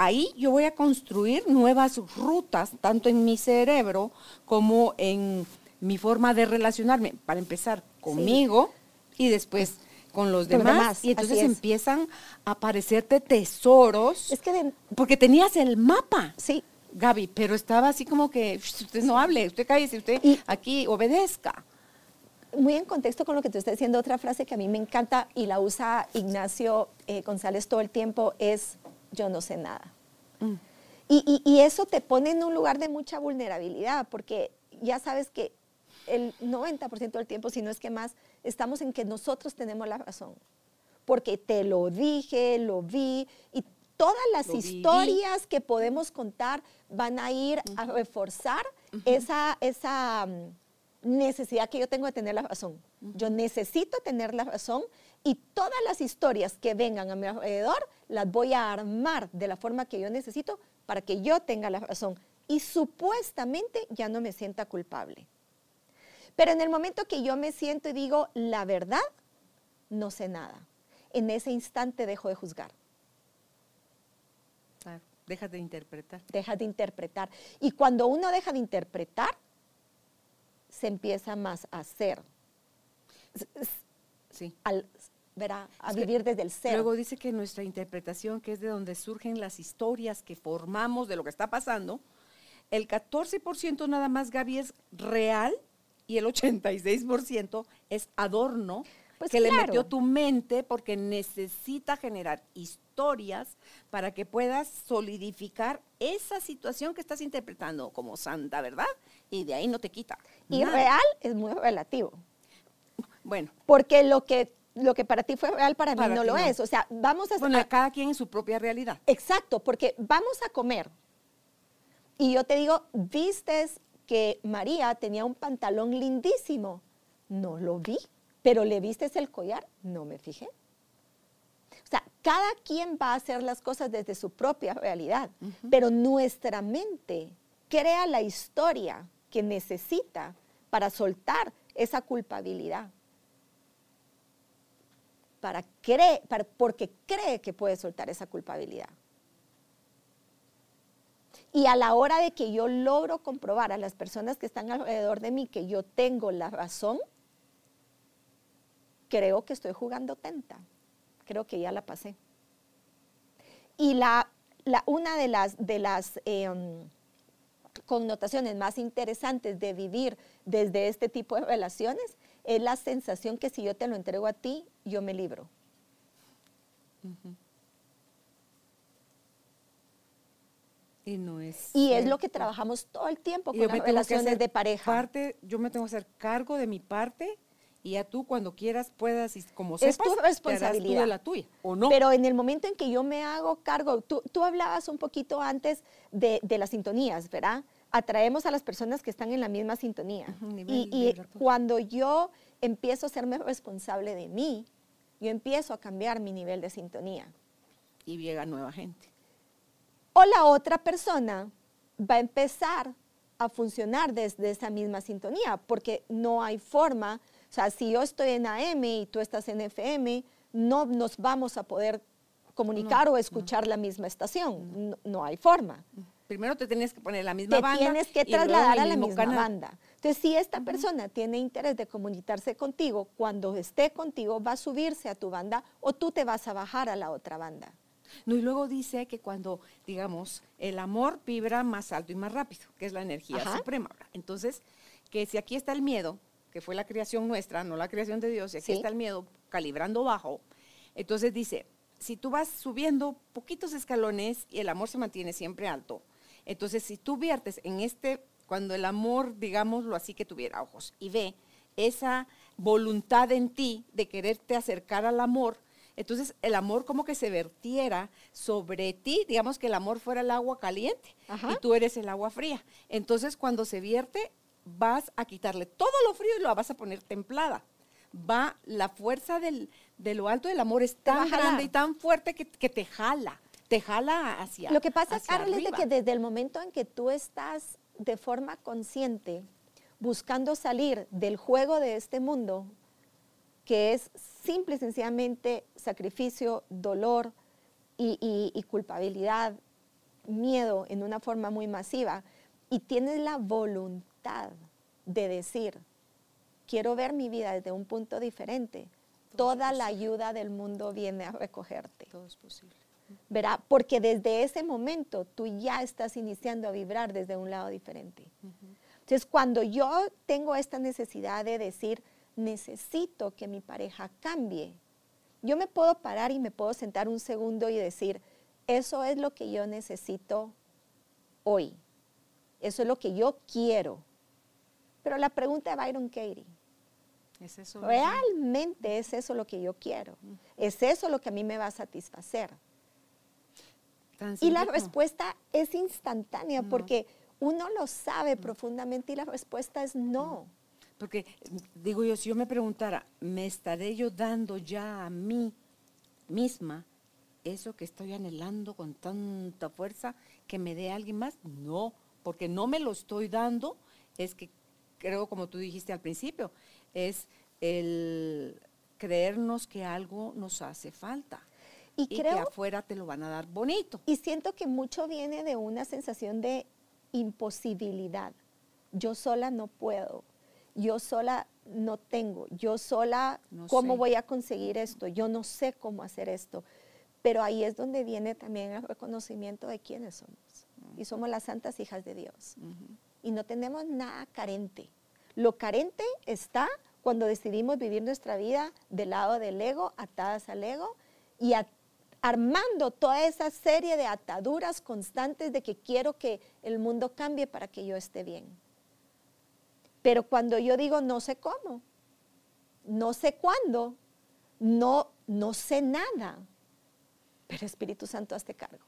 Ahí yo voy a construir nuevas rutas, tanto en mi cerebro como en mi forma de relacionarme, para empezar conmigo y después con los demás, y entonces empiezan a aparecerte tesoros. Es que porque tenías el mapa. Sí. Gaby, pero estaba así como que usted no hable, usted cállese, usted aquí obedezca. Muy en contexto con lo que tú estás diciendo, otra frase que a mí me encanta y la usa Ignacio eh, González todo el tiempo es yo no sé nada. Mm. Y, y eso te pone en un lugar de mucha vulnerabilidad, porque ya sabes que el 90% del tiempo, si no es que más, estamos en que nosotros tenemos la razón. Porque te lo dije, lo vi y todas las historias que podemos contar van a ir a reforzar esa, esa mm, necesidad que yo tengo de tener la razón. Yo necesito tener la razón y todas las historias que vengan a mi alrededor las voy a armar de la forma que yo necesito para que yo tenga la razón y supuestamente ya no me sienta culpable. Pero en el momento que yo me siento y digo la verdad, no sé nada. En ese instante dejo de juzgar. Claro, dejas de interpretar. Dejas de interpretar. Y cuando uno deja de interpretar, se empieza más a ser. Sí. Al, a vivir desde el ser. Luego dice que nuestra interpretación, que es de donde surgen las historias que formamos de lo que está pasando, el 14% nada más, Gaby, es real y el 86% es adorno pues que le metió tu mente porque necesita generar historias para que puedas solidificar esa situación que estás interpretando como santa, ¿verdad? Y de ahí no te quita. Y real es muy relativo. Bueno. Porque lo que lo que para ti fue real para, mí no lo es. O sea, vamos a... Bueno, cada quien en su propia realidad. Exacto, porque vamos a comer. Y yo te digo, vistes que María tenía un pantalón lindísimo. No lo vi, pero le viste el collar, no me fijé. O sea, cada quien va a hacer las cosas desde su propia realidad, pero nuestra mente crea la historia que necesita para soltar esa culpabilidad. Para para, porque cree que puede soltar esa culpabilidad. Y a la hora de que yo logro comprobar a las personas que están alrededor de mí que yo tengo la razón, creo que estoy jugando tenta. Creo que ya la pasé. Y la, una de las, de las em, connotaciones más interesantes de vivir desde este tipo de relaciones es la sensación que si yo te lo entrego a ti, yo me libro. Y es. lo que trabajamos todo el tiempo con las relaciones de pareja. Parte, yo me tengo que hacer cargo de mi parte y ya tú cuando quieras puedas, como sepas, es tu responsabilidad. la tuya, ¿o no? Pero en el momento en que yo me hago cargo, tú, tú hablabas un poquito antes de, de, las sintonías, ¿verdad? Atraemos a las personas que están en la misma sintonía. y, y cuando yo empiezo a serme responsable de mí, yo empiezo a cambiar mi nivel de sintonía. Y llega nueva gente. O la otra persona va a empezar a funcionar desde esa misma sintonía, porque no hay forma, o sea, si yo estoy en AM y tú estás en FM, no nos vamos a poder comunicar o escuchar la misma estación, no, hay forma. Primero te tienes que poner la misma banda. Te tienes que trasladar a la misma banda. Entonces, si esta persona tiene interés de comunicarse contigo, cuando esté contigo va a subirse a tu banda o tú te vas a bajar a la otra banda. No, y luego dice que cuando, digamos, el amor vibra más alto y más rápido, que es la energía Ajá. suprema. Entonces, que si aquí está el miedo, que fue la creación nuestra, no la creación de Dios, y aquí Sí. está el miedo calibrando bajo, entonces dice, si tú vas subiendo poquitos escalones y el amor se mantiene siempre alto, entonces si tú viertes en este, cuando el amor, digámoslo así, que tuviera ojos y ve esa voluntad en ti de quererte acercar al amor, entonces el amor como que se vertiera sobre ti, digamos que el amor fuera el agua caliente Ajá. y tú eres el agua fría. Entonces cuando se vierte vas a quitarle todo lo frío y lo vas a poner templada. Va, la fuerza del, de lo alto del amor es tan grande y tan fuerte que, que te jala, te jala hacia Lo que pasa, Carol, es de que desde el momento en que tú estás de forma consciente buscando salir del juego de este mundo, que es simple y sencillamente sacrificio, dolor y, y- y culpabilidad, miedo en una forma muy masiva, y tienes la voluntad de decir, quiero ver mi vida desde un punto diferente, toda la ayuda del mundo viene a recogerte. Todo es posible. ¿Verdad? Porque desde ese momento tú ya estás iniciando a vibrar desde un lado diferente. Entonces, cuando yo tengo esta necesidad de decir, necesito que mi pareja cambie, yo me puedo parar y me puedo sentar un segundo y decir, eso es lo que yo necesito hoy. Eso es lo que yo quiero. Pero la pregunta de Byron Katie, Es eso. ¿realmente es eso lo que yo quiero? ¿Es eso lo que a mí me va a satisfacer? Y la respuesta es instantánea porque uno lo sabe profundamente y la respuesta es no. Porque, digo yo, si yo me preguntara, ¿me estaré yo dando ya a mí misma eso que estoy anhelando con tanta fuerza que me dé alguien más? No, porque no me lo estoy dando, es que creo, como tú dijiste al principio, es el creernos que algo nos hace falta. Y que creo- afuera te lo van a dar bonito. Y siento que mucho viene de una sensación de imposibilidad. Yo sola no puedo. Yo sola no tengo. Yo sola, No ¿cómo sé. voy a conseguir esto? Yo no sé cómo hacer esto. Pero ahí es donde viene también el reconocimiento de quiénes somos. Y somos las santas hijas de Dios. Y no tenemos nada carente. Lo carente está cuando decidimos vivir nuestra vida del lado del ego, atadas al ego, y a- armando toda esa serie de ataduras constantes de que quiero que el mundo cambie para que yo esté bien. Pero cuando yo digo no sé cómo, no sé cuándo, no, no sé nada, pero Espíritu Santo, hazte cargo.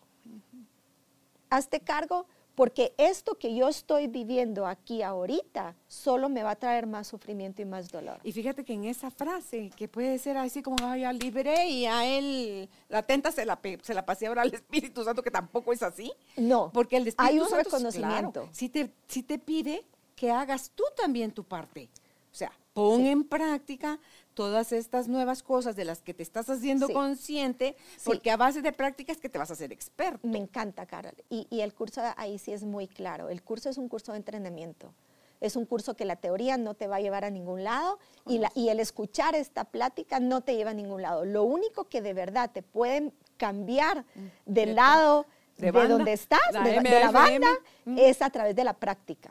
Hazte cargo porque esto que yo estoy viviendo aquí ahorita solo me va a traer más sufrimiento y más dolor. Y fíjate que en esa frase, que puede ser así como, ay, ya liberé y a él, la tenta se la, se la pasé ahora al Espíritu Santo, que tampoco es así. No, Porque el Espíritu hay un Santo, reconocimiento. claro, sí te, sí te pide que hagas tú también tu parte. Pon en práctica todas estas nuevas cosas de las que te estás haciendo Sí. consciente, Sí. porque a base de prácticas que te vas a hacer experto. Me encanta, Carol. Y, y el curso ahí sí es muy claro. El curso es un curso de entrenamiento. Es un curso que la teoría no te va a llevar a ningún lado y, la- y el escuchar esta plática no te lleva a ningún lado. Lo único que de verdad te pueden cambiar del de- lado de donde estás, la de, de la banda, Mm. es a través de la práctica.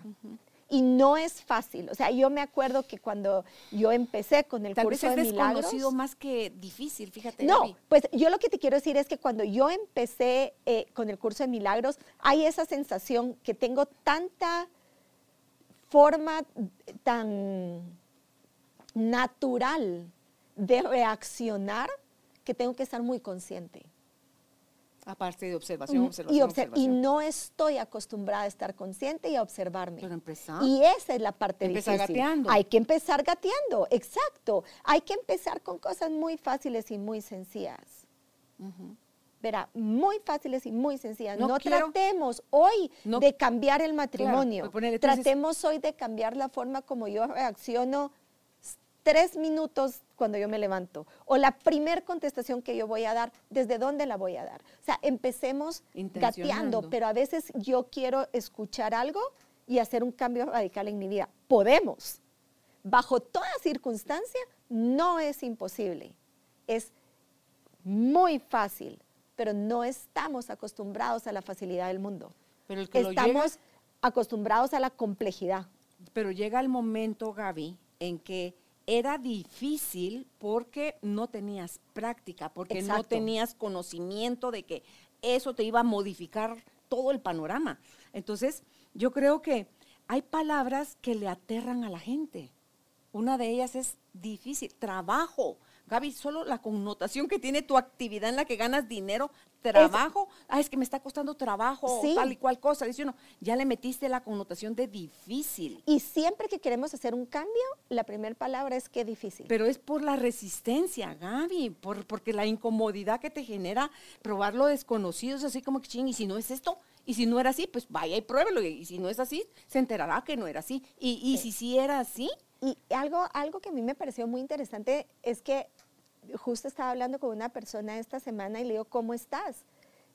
Y no es fácil. O sea, yo me acuerdo que cuando yo empecé con el Tal vez curso es de milagros, desconocido más que difícil, fíjate. no, Gaby. pues yo lo que te quiero decir es que cuando yo empecé eh, con el curso de milagros, hay esa sensación que tengo tanta forma tan natural de reaccionar que tengo que estar muy consciente. Aparte de observación, y, observación, obser- y no estoy acostumbrada a estar consciente y a observarme. Pero empezar. Y esa es la parte Empezar difícil. gateando. Hay que empezar gateando, exacto. Hay que empezar con cosas muy fáciles y muy sencillas. Verá, muy fáciles y muy sencillas. No No, quiero- tratemos hoy No- de cambiar el matrimonio. pues entonces- tratemos hoy de cambiar la forma como yo reacciono s- tres minutos cuando yo me levanto. O la primer contestación que yo voy a dar, ¿desde dónde la voy a dar? O sea, empecemos gateando, pero a veces yo quiero escuchar algo y hacer un cambio radical en mi vida. Podemos. Bajo toda circunstancia, no es imposible. Es muy fácil, pero no estamos acostumbrados a la facilidad del mundo. Pero el que estamos llega- acostumbrados a la complejidad. Pero llega el momento, Gaby, en que era difícil porque no tenías práctica, porque no tenías conocimiento de que eso te iba a modificar todo el panorama. Entonces, yo creo que hay palabras que le aterran a la gente. Una de ellas es difícil, trabajo. Gaby, solo la connotación que tiene tu actividad en la que ganas dinero, trabajo, ah, es que me está costando trabajo, Sí. tal y cual cosa. Dice uno, ya le metiste la connotación de difícil. Y siempre que queremos hacer un cambio, la primera palabra es que difícil. Pero es por la resistencia, Gaby, por, porque la incomodidad que te genera probar lo desconocido es así como que ching, y si no es esto, y si no era así, pues vaya y pruébelo, y si no es así, se enterará que no era así. Y, y si sí era así, Y algo, algo que a mí me pareció muy interesante es que justo estaba hablando con una persona esta semana y le digo, ¿cómo estás?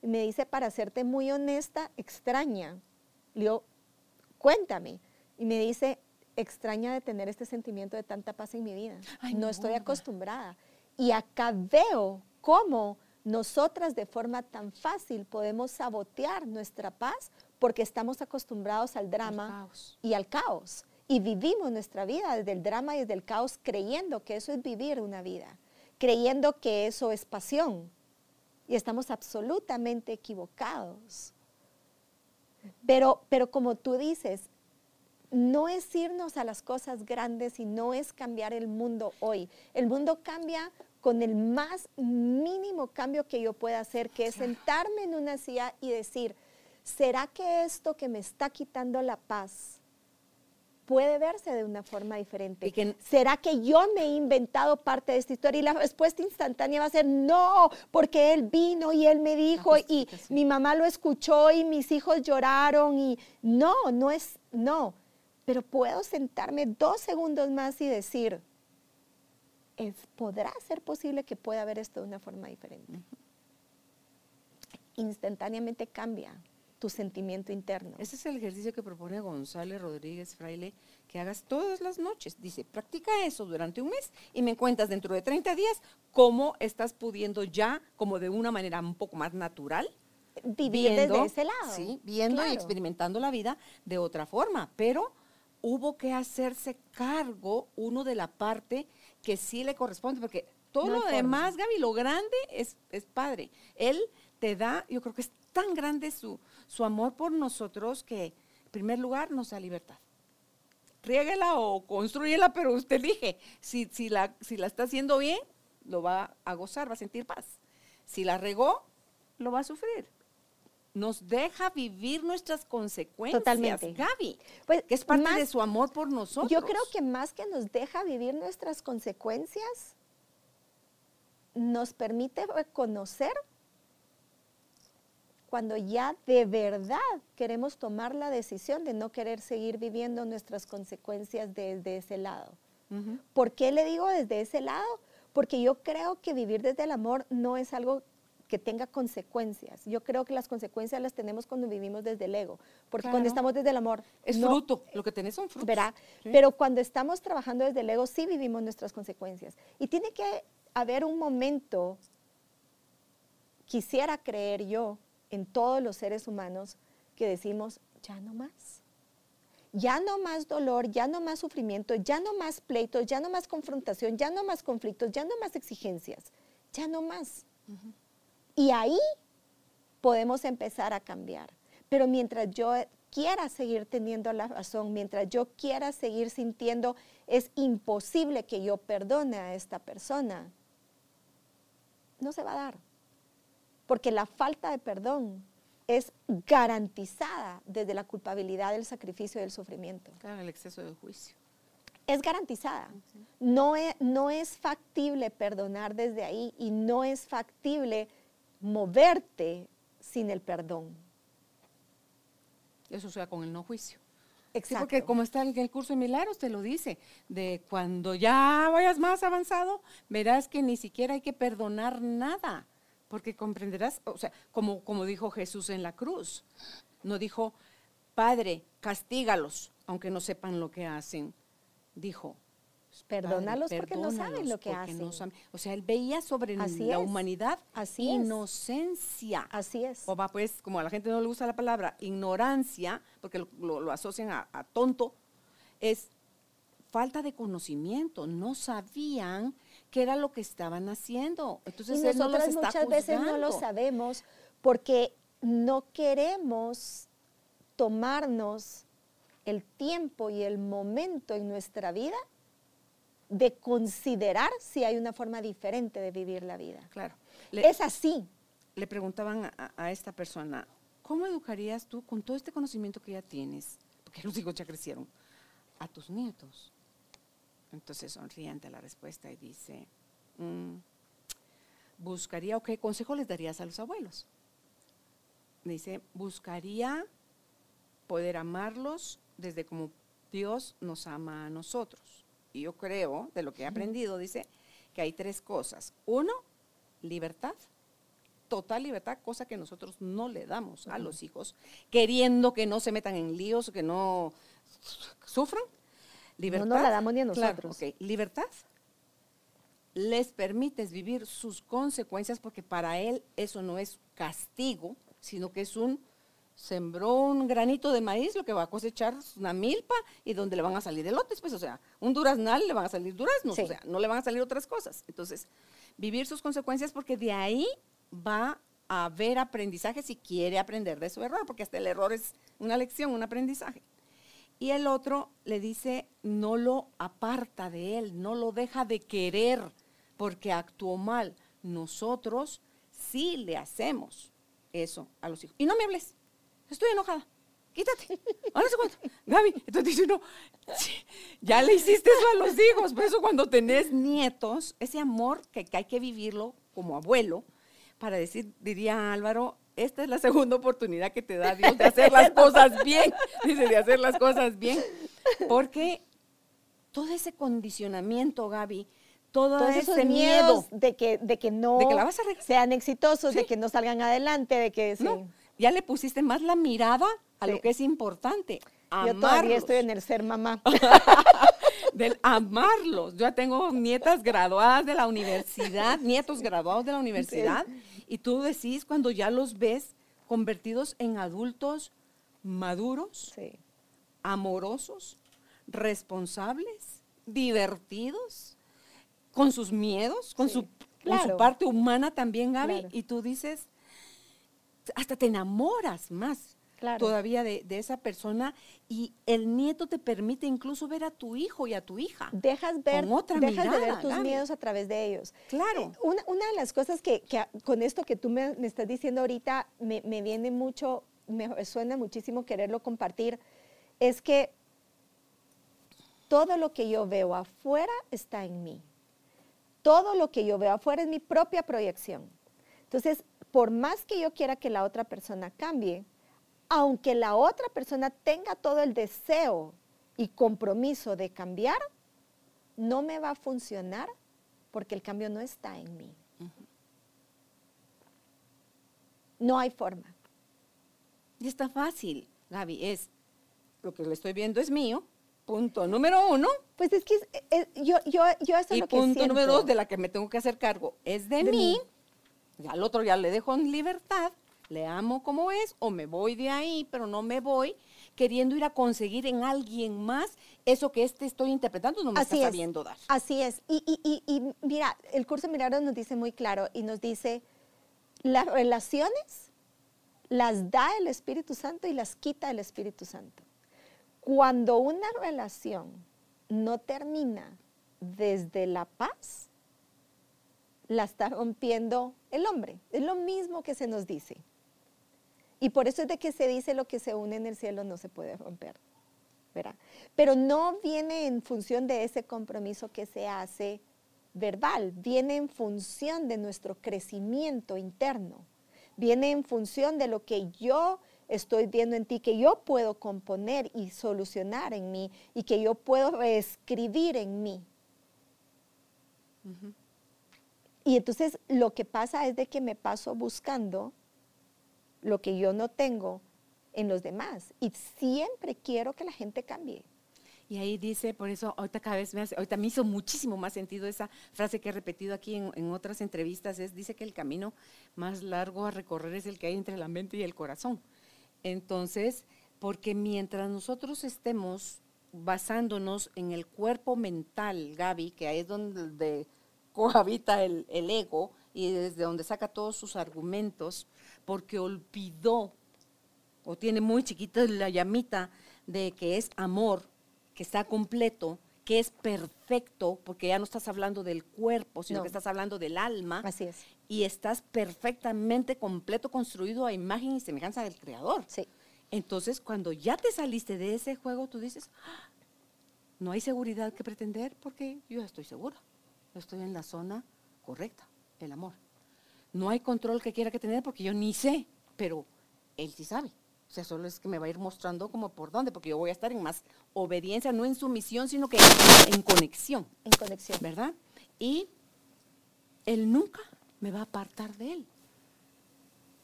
Y me dice, para serte muy honesta, extraña. Le digo, cuéntame. Y me dice, extraña de tener este sentimiento de tanta paz en mi vida. Ay, no no, estoy acostumbrada. Y acá veo cómo nosotras de forma tan fácil podemos sabotear nuestra paz porque estamos acostumbrados al drama y al caos. Y vivimos nuestra vida desde el drama y desde el caos creyendo que eso es vivir una vida, creyendo que eso es pasión. Y estamos absolutamente equivocados. Pero, pero como tú dices, no es irnos a las cosas grandes y no es cambiar el mundo hoy. El mundo cambia con el más mínimo cambio que yo pueda hacer, que es sentarme en una silla y decir, ¿será que esto que me está quitando la paz puede verse de una forma diferente? Y que- ¿Será que yo me he inventado parte de esta historia? Y la respuesta instantánea va a ser no, porque él vino y él me dijo y mi mamá lo escuchó y mis hijos lloraron y no, no es, no. Pero puedo sentarme dos segundos más y decir, es, ¿podrá ser posible que pueda ver esto de una forma diferente? Instantáneamente cambia tu sentimiento interno. ese es el ejercicio que propone González Rodríguez Fraile, que hagas todas las noches. Dice, practica eso durante un mes y me cuentas dentro de 30 días cómo estás pudiendo ya, como de una manera un poco más natural, Vivir desde ese lado. Sí, viendo y experimentando la vida de otra forma. Pero hubo que hacerse cargo uno de la parte que sí le corresponde, porque todo No lo forma. demás, Gaby, lo grande es, es padre. Él te da, yo creo que es tan grande su, su amor por nosotros que, en primer lugar, nos da libertad. Riéguela o construyela, pero usted elige. Si, si, la, si la está haciendo bien, lo va a gozar, va a sentir paz. Si la regó, lo va a sufrir. Nos deja vivir nuestras consecuencias, Totalmente. Gaby, Pues, que es parte más- de su amor por nosotros. Yo creo que más que nos deja vivir nuestras consecuencias, nos permite reconocer cuando ya de verdad queremos tomar la decisión de no querer seguir viviendo nuestras consecuencias desde ese lado. Ujú. ¿Por qué le digo desde ese lado? Porque yo creo que vivir desde el amor no es algo que tenga consecuencias. Yo creo que las consecuencias las tenemos cuando vivimos desde el ego. Porque Claro. cuando estamos desde el amor... Es no- fruto, lo que tenés son frutos. ¿verdad? Sí. Pero cuando estamos trabajando desde el ego, sí vivimos nuestras consecuencias. Y tiene que haber un momento, quisiera creer yo, en todos los seres humanos, que decimos, ya no más. Ya no más dolor, ya no más sufrimiento, ya no más pleitos, ya no más confrontación, ya no más conflictos, ya no más exigencias, ya no más. Y ahí podemos empezar a cambiar. Pero mientras yo quiera seguir teniendo la razón, mientras yo quiera seguir sintiendo, es imposible que yo perdone a esta persona, no se va a dar. Porque la falta de perdón es garantizada desde la culpabilidad del sacrificio y del sufrimiento. Claro, el exceso de juicio. Es garantizada. No es, no es factible perdonar desde ahí y no es factible moverte sin el perdón. Eso sea con el no juicio. Sí, Exacto. porque como está en el curso de milagros, te lo dice, de cuando ya vayas más avanzado, verás que ni siquiera hay que perdonar nada, porque comprenderás, o sea, como, como dijo Jesús en la cruz, no dijo, Padre, castígalos, aunque no sepan lo que hacen. Dijo, Perdónalos Padre, porque no saben lo que no hacen. saben. O sea, él veía sobre Así la es. humanidad Así es. inocencia. Así es. O va, pues, como a la gente no le gusta la palabra ignorancia, porque lo, lo- lo asocian a, a tonto, es falta de conocimiento. No sabían qué era lo que estaban haciendo. Entonces, y no nosotras muchas veces no lo sabemos porque no queremos tomarnos el tiempo y el momento en nuestra vida de considerar si hay una forma diferente de vivir la vida. Claro. Le, Es así. le preguntaban a, a esta persona, ¿cómo educarías tú con todo este conocimiento que ya tienes? Porque los hijos ya crecieron, a tus nietos. Entonces sonríe ante la respuesta y dice, "Mm, buscaría, o qué consejo les darías a los abuelos? Dice, buscaría poder amarlos desde como Dios nos ama a nosotros. Y yo creo, de lo que he aprendido, dice, que hay tres cosas. Uno, libertad, total libertad, cosa que nosotros no le damos a los hijos, queriendo que no se metan en líos, que no sufran. Libertad. nos la damos ni a claro, nosotros. Libertad. Les permites vivir sus consecuencias porque para él eso no es castigo, sino que es un sembró un granito de maíz, lo que va a cosechar es una milpa y donde le van a salir elotes, pues, o sea, un duraznal le van a salir duraznos, Sí. o sea, no le van a salir otras cosas. Entonces, vivir sus consecuencias porque de ahí va a haber aprendizaje si quiere aprender de su error, porque hasta el error es una lección, un aprendizaje. Y el otro le dice, no lo aparta de él, no lo deja de querer porque actuó mal. Nosotros sí le hacemos eso a los hijos. Y no me hables, estoy enojada. Quítate. Ahora se cuenta. Gaby, entonces dice "Sí, ya le hiciste eso a los hijos. Por eso cuando tenés nietos, ese amor que, que hay que vivirlo como abuelo, para decir, diría Álvaro, esta es la segunda oportunidad que te da Dios de hacer las cosas bien. Dice, de hacer las cosas bien. Porque todo ese condicionamiento, Gaby, todo Todos ese esos miedo, de que, de que no De que la vas a sean exitosos, de que no salgan adelante, de que sí. no, ya le pusiste más la mirada a Sí. lo que es importante. Yo todavía amarlos. estoy en el ser mamá. del amarlos. Yo ya tengo nietas graduadas de la universidad, nietos graduados de la universidad, y tú decís cuando ya los ves convertidos en adultos maduros, Sí. amorosos, responsables, divertidos, con sus miedos, con, Sí, su, con claro. su parte humana también, Gaby, Claro. y tú dices, hasta te enamoras más Claro. todavía de, de esa persona y el nieto te permite incluso ver a tu hijo y a tu hija. Dejas ver, otra dejas de ver mirada, tus Gaby. miedos a través de ellos. Claro. Eh, Una, una de las cosas que, con esto que tú me, me estás diciendo ahorita me, me viene mucho, me suena muchísimo quererlo compartir, es que todo lo que yo veo afuera está en mí. Todo lo que yo veo afuera es mi propia proyección. Entonces, por más que yo quiera que la otra persona cambie, aunque la otra persona tenga todo el deseo y compromiso de cambiar, no me va a funcionar porque el cambio no está en mí. No hay forma. Y está fácil, Gaby, es lo que le estoy viendo es mío, punto número uno, Pues es que es- es- yo, yo, yo eso es lo que punto siento. número dos de la que me tengo que hacer cargo es de, De mí. mí. Y al otro ya le dejo en libertad, le amo como es, o me voy de ahí, pero no me voy queriendo ir a conseguir en alguien más eso que este estoy interpretando, no me Así está es. sabiendo dar. Así es. Y, y- y- y mira, el curso Milagros nos dice muy claro y nos dice, las relaciones las da el Espíritu Santo y las quita el Espíritu Santo. Cuando una relación no termina desde la paz, la está rompiendo el hombre. Es lo mismo que se nos dice. Y por eso es de que se dice lo que se une en el cielo no se puede romper. ¿verdad? Pero no viene en función de ese compromiso que se hace verbal, viene en función de nuestro crecimiento interno, viene en función de lo que yo estoy viendo en ti, que yo puedo componer y solucionar en mí y que yo puedo reescribir en mí. Y entonces lo que pasa es de que me paso buscando lo que yo no tengo en los demás. Y siempre quiero que la gente cambie. Y ahí dice, por eso ahorita cada vez me hace, ahorita me hizo muchísimo más sentido esa frase que he repetido aquí en, otras entrevistas, es, dice que el camino más largo a recorrer es el que hay entre la mente y el corazón. Entonces, porque mientras nosotros estemos basándonos en el cuerpo mental, Gaby, que ahí es donde cohabita el ego y desde donde saca todos sus argumentos, porque olvidó o tiene muy chiquita la llamita de que es amor, que está completo, que es perfecto, porque ya no estás hablando del cuerpo, sino No. que estás hablando del alma. Así es. Y estás perfectamente completo, construido a imagen y semejanza del Creador. Sí. Entonces, cuando ya te saliste de ese juego, tú dices, "Ah, no hay seguridad que pretender porque yo estoy segura. Estoy en la zona correcta, el amor. No hay control que quiera que tener porque yo ni sé, pero él sí sabe. O sea, solo es que me va a ir mostrando como por dónde, porque yo voy a estar en más obediencia, no en sumisión, sino que en conexión, En conexión. ¿verdad? Y él nunca me va a apartar de él.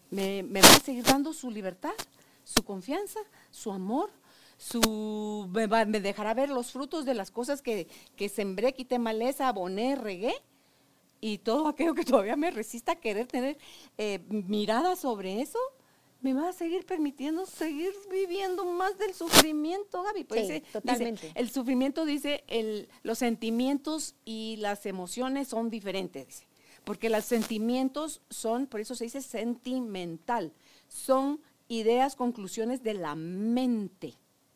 Me, me va a seguir dando su libertad, su confianza, su amor, su, me, va- me dejará ver los frutos de las cosas que, que sembré, quité maleza, aboné, regué. Y todo aquello que todavía me resista a querer tener eh, mirada sobre eso, me va a seguir permitiendo seguir viviendo más del sufrimiento, Gaby. Pues Sí, dice- dice, totalmente. el sufrimiento dice, el, los sentimientos y las emociones son diferentes, dice. Porque los sentimientos son, por eso se dice sentimental, son ideas, conclusiones de la mente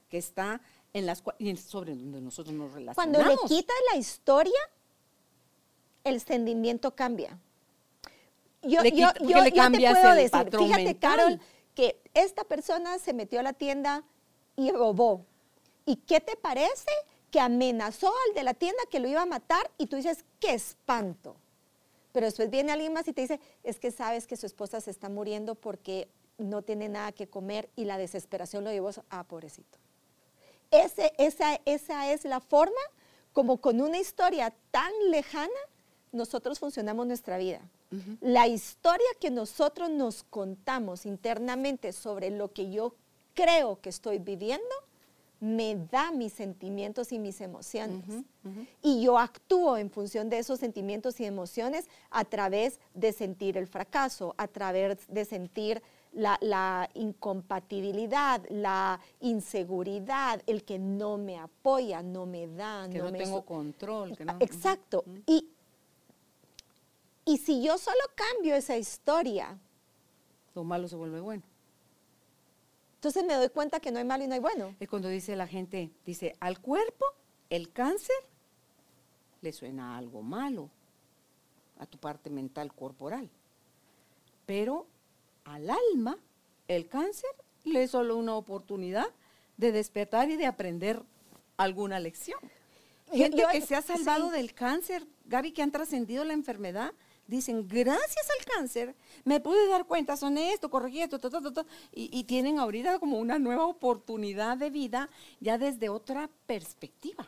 que está en las sobre donde nosotros nos relacionamos. Cuando le quitas la historia, el sentimiento cambia. Yo, Le yo- yo- le yo te puedo decir, fíjate, mental. Carol, que esta persona se metió a la tienda y robó. ¿Y qué te parece? Que amenazó al de la tienda que lo iba a matar y tú dices, qué espanto. Pero después viene alguien más y te dice, es que sabes que su esposa se está muriendo porque no tiene nada que comer y la desesperación lo llevó a, ah, pobrecito. Ese- esa, esa es la forma como con una historia tan lejana nosotros funcionamos nuestra vida. La historia que nosotros nos contamos internamente sobre lo que yo creo que estoy viviendo me da mis sentimientos y mis emociones. Y yo actúo en función de esos sentimientos y emociones a través de sentir el fracaso, a través de sentir la, la incompatibilidad, la inseguridad, el que no me apoya, no me da, que no, me tengo so- control. Que no, Exacto. Y, y si yo solo cambio esa historia, Lo malo se vuelve bueno. entonces me doy cuenta que no hay malo y no hay bueno. Es cuando dice la gente, dice, al cuerpo el cáncer le suena a algo malo, a tu parte mental corporal. Pero al alma el cáncer le es solo una oportunidad de despertar y de aprender alguna lección. Yo- Gente yo- que se ha salvado sí. del cáncer, Gaby, que han trascendido la enfermedad, dicen, gracias al cáncer, me pude dar cuenta, son esto, corregí esto, ta, ta, ta, ta", y, y tienen ahorita como una nueva oportunidad de vida ya desde otra perspectiva.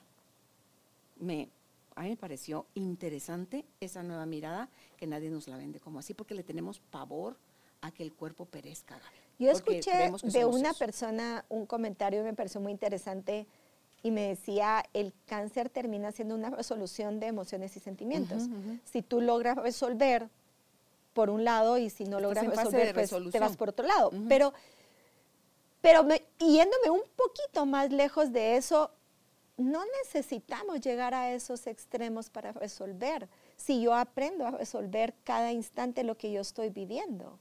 Me, a mí me pareció interesante esa nueva mirada que nadie nos la vende como así, porque le tenemos pavor a que el cuerpo perezca. Gaby, Yo escuché de una eso. persona un comentario y me pareció muy interesante y me decía, el cáncer termina siendo una resolución de emociones y sentimientos. Si tú logras resolver por un lado y si no logras resolver, pues te vas por otro lado. Pero, pero me- yéndome un poquito más lejos de eso, no necesitamos llegar a esos extremos para resolver. Si yo aprendo a resolver cada instante lo que yo estoy viviendo.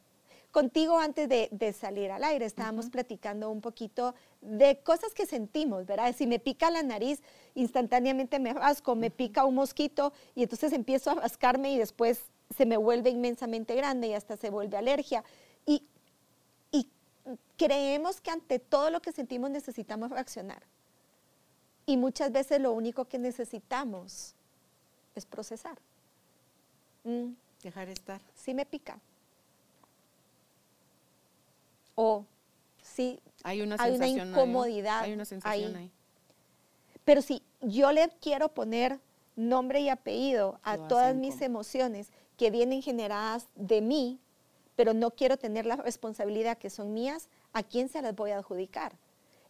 Contigo antes de, de salir al aire estábamos platicando un poquito de cosas que sentimos, ¿verdad? Si me pica la nariz, instantáneamente me rasco, me pica un mosquito y entonces empiezo a rascarme y después se me vuelve inmensamente grande y hasta se vuelve alergia. Y, y creemos que ante todo lo que sentimos necesitamos reaccionar. Y muchas veces lo único que necesitamos es procesar. Mm, Dejar estar. sí me pica. O sí, Hay una Hay una sensación ahí, ¿no? incomodidad Hay una sensación ahí. ahí. pero si yo le quiero poner nombre y apellido a Lo todas mis como- emociones que vienen generadas de mí, pero no quiero tener la responsabilidad que son mías, ¿a quién se las voy a adjudicar?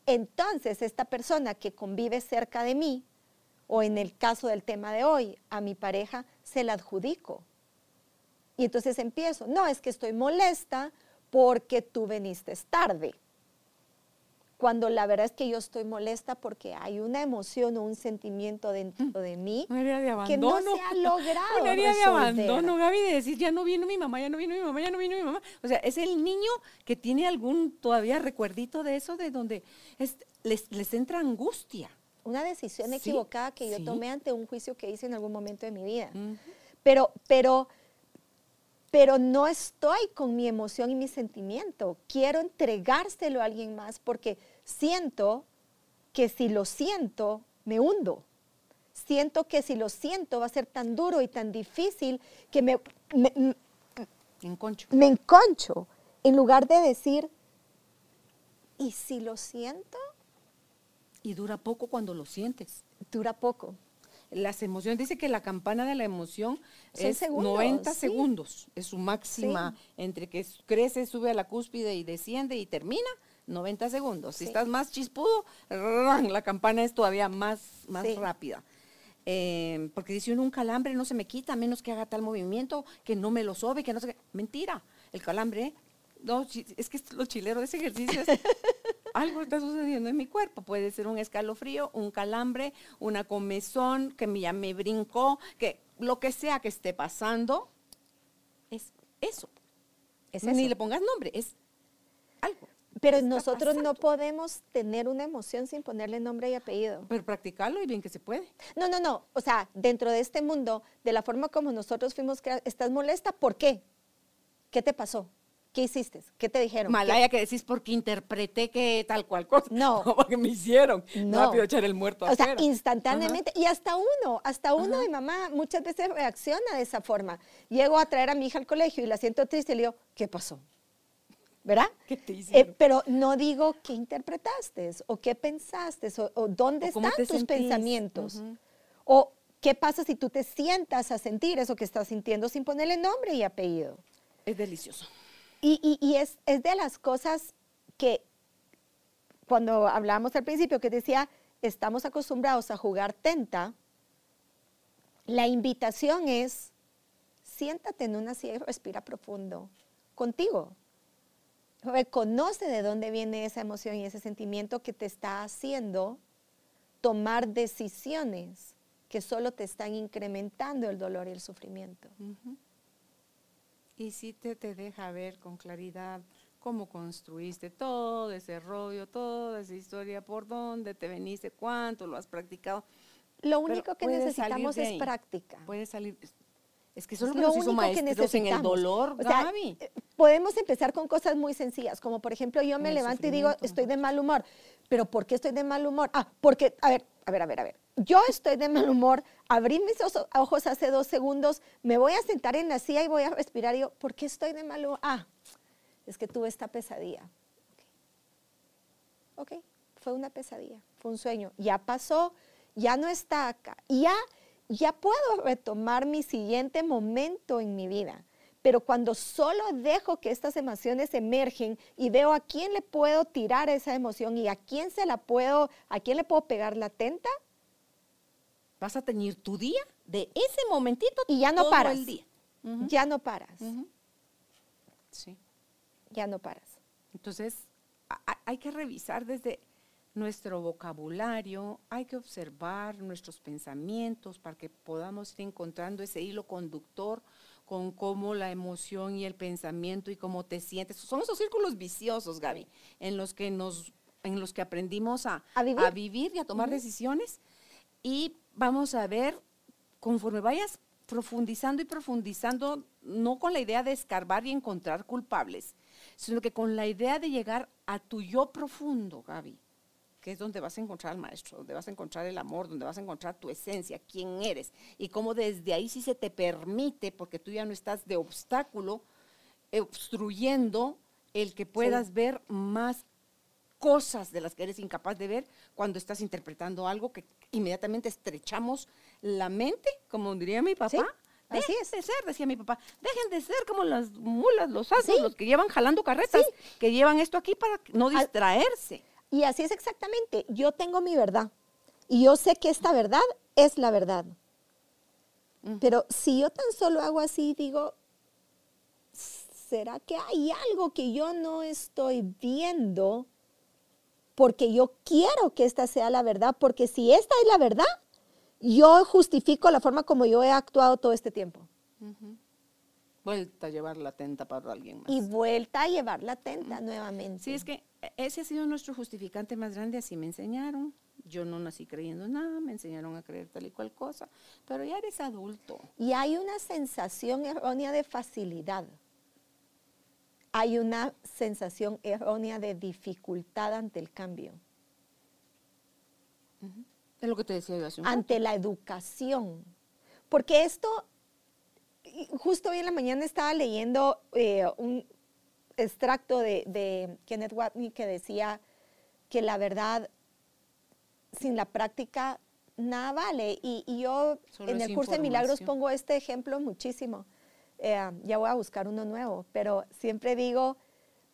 Entonces, esta persona que convive cerca de mí, o en el caso del tema de hoy, a mi pareja, se la adjudico. Y entonces empiezo, no, es que estoy molesta porque tú veniste tarde cuando la verdad es que yo estoy molesta porque hay una emoción o un sentimiento dentro de mí que no se ha logrado. Una herida de abandono, Gaby, de decir, ya no vino mi mamá, ya no vino mi mamá, ya no vino mi mamá. O sea, es el niño que tiene algún todavía recuerdito de eso, de donde les, entra angustia. Una decisión equivocada que yo tomé ante un juicio que hice en algún momento de mi vida. Pero, pero pero no estoy con mi emoción y mi sentimiento. Quiero entregárselo a alguien más porque siento que si lo siento, me hundo. Siento que si lo siento va a ser tan duro y tan difícil que me, me, enconcho. me enconcho. En lugar de decir, ¿y si lo siento? Y dura poco cuando lo sientes. Dura poco las emociones, dice que la campana de la emoción es 90 segundos, es su máxima, entre que crece, sube a la cúspide y desciende y termina, 90 segundos. Si estás más chispudo, la campana es todavía más, más rápida. Eh, porque dice uno, un calambre no se me quita a menos que haga tal movimiento, que no me lo sobe, que no sé Mentira, el calambre, no, es que lo chilero de ese ejercicio es algo está sucediendo en mi cuerpo. Puede ser un escalofrío, un calambre, una comezón, que ya me brincó, que lo que sea que esté pasando, es eso. Es Ni le pongas nombre, es algo. Pero nosotros no podemos tener una emoción sin ponerle nombre y apellido. Pero practicarlo y bien que se puede. No, no, no. O sea, dentro de este mundo, de la forma como nosotros fuimos creados, ¿estás molesta? ¿Por qué? ¿Qué te pasó? ¿Qué hiciste? ¿Qué te dijeron? Malaya que decís porque interpreté que tal cual cosa. No. porque me hicieron. No. Rápido echar el muerto O sea, instantáneamente. Y hasta uno, hasta uno, mi mamá muchas veces reacciona de esa forma. Llego a traer a mi hija al colegio y la siento triste y le digo, ¿qué pasó? ¿Verdad? ¿Qué te hicieron? Eh, pero no digo qué interpretaste o qué pensaste o, dónde están tus pensamientos. O qué pasa si tú te sientas a sentir eso que estás sintiendo sin ponerle nombre y apellido. Es delicioso. Y, es, de las cosas que cuando hablábamos al principio, que decía, estamos acostumbrados a jugar tenta, la invitación es, siéntate en una silla y respira profundo contigo. Reconoce de dónde viene esa emoción y ese sentimiento que te está haciendo tomar decisiones que solo te están incrementando el dolor y el sufrimiento y si te, te deja ver con claridad cómo construiste todo ese rollo, toda esa historia, por dónde te veniste, cuánto lo has practicado. Lo único que necesitamos es práctica. Puede salir, es que eso es lo, que nos hizo que en el dolor, Gaby. Eh, podemos empezar con cosas muy sencillas, como por ejemplo yo me levanto y digo, estoy de mal humor. ¿Pero por qué estoy de mal humor? Ah, porque, a ver, a ver, a ver, a ver yo estoy de mal humor, abrí mis ojos hace dos segundos, me voy a sentar en la silla y voy a respirar. Y yo, ¿por qué estoy de mal humor? Ah, es que tuve esta pesadilla. Ok, fue una pesadilla, fue un sueño. Ya pasó, ya no está acá. Ya, ya puedo retomar mi siguiente momento en mi vida. Pero cuando solo dejo que estas emociones emergen y veo a quién le puedo tirar esa emoción y a quién se la puedo, a quién le puedo pegar la tenta, vas a tener tu día de ese momentito y ya no paras. el día. Ya no paras. Sí. Ya no paras. Entonces, hay que revisar desde nuestro vocabulario, hay que observar nuestros pensamientos para que podamos ir encontrando ese hilo conductor con cómo la emoción y el pensamiento y cómo te sientes. Son esos círculos viciosos, Gaby, en los que nos en los que aprendimos a, vivir? y a tomar decisiones y vamos a ver, conforme vayas profundizando y profundizando, no con la idea de escarbar y encontrar culpables, sino que con la idea de llegar a tu yo profundo, Gaby, que es donde vas a encontrar al maestro, donde vas a encontrar el amor, donde vas a encontrar tu esencia, quién eres, y cómo desde ahí sí se te permite, porque tú ya no estás de obstáculo, obstruyendo el que puedas ver más cosas de las que eres incapaz de ver cuando estás interpretando algo que inmediatamente estrechamos la mente, como diría mi papá, Así es. de ser, decía mi papá. Dejen de ser como las mulas, los asnos, Sí. los que llevan jalando carretas, que llevan esto aquí para no Al- distraerse. Y así es exactamente. Yo tengo mi verdad. Y yo sé que esta verdad es la verdad. Pero si yo tan solo hago así, digo, ¿será que hay algo que yo no estoy viendo? Porque yo quiero que esta sea la verdad. Porque si esta es la verdad, yo justifico la forma como yo he actuado todo este tiempo. Vuelta a llevar la tenta para alguien más. Y vuelta a llevar la tenta nuevamente. Sí, es que ese ha sido nuestro justificante más grande, así me enseñaron. Yo no nací creyendo nada, me enseñaron a creer tal y cual cosa, pero ya eres adulto. Y hay una sensación errónea de facilidad. Hay una sensación errónea de dificultad ante el cambio, Es lo que te decía yo hace un ante la educación. Porque esto, justo hoy en la mañana estaba leyendo eh, un extracto de, de Kenneth Watney que decía que la verdad sin la práctica nada vale. Y, y yo Solo en el curso de milagros pongo este ejemplo muchísimo. Eh, ya voy a buscar uno nuevo, pero siempre digo,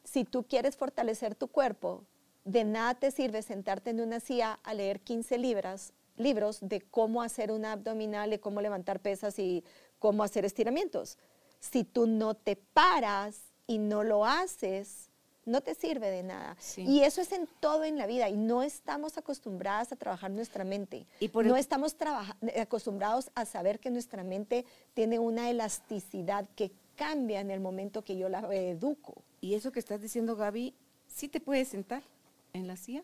si tú quieres fortalecer tu cuerpo, de nada te sirve sentarte en una silla a leer 15 libras, libros de cómo hacer una abdominal, de cómo levantar pesas y cómo hacer estiramientos. Si tú no te paras y no lo haces, no te sirve de nada. Sí. Y eso es en todo en la vida y no estamos acostumbradas a trabajar nuestra mente. Y por no el- estamos acostumbrados a saber que nuestra mente tiene una elasticidad que cambia en el momento que yo la reeduco. Y eso que estás diciendo, Gaby, sí te puedes sentar en la silla,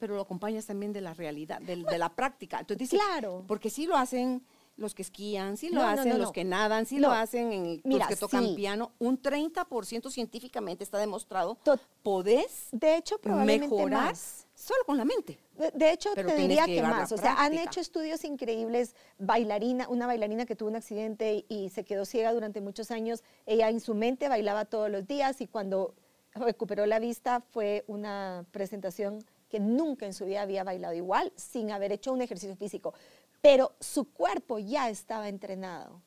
pero lo acompañas también de la realidad, de, la práctica. Entonces dice, Claro. Porque sí lo hacen los que esquían, sí lo No, hacen no, los que nadan, sí lo hacen en- Mira, los que tocan sí. piano. Un 30% científicamente está demostrado, Tot- podés De hecho, probablemente mejorar más. solo con la mente. De- De hecho, Pero te diría que más. O sea, han hecho estudios increíbles. Bailarina, una bailarina que tuvo un accidente y se quedó ciega durante muchos años. Ella en su mente bailaba todos los días y cuando recuperó la vista fue una presentación que nunca en su vida había bailado igual sin haber hecho un ejercicio físico. Pero su cuerpo ya estaba entrenado.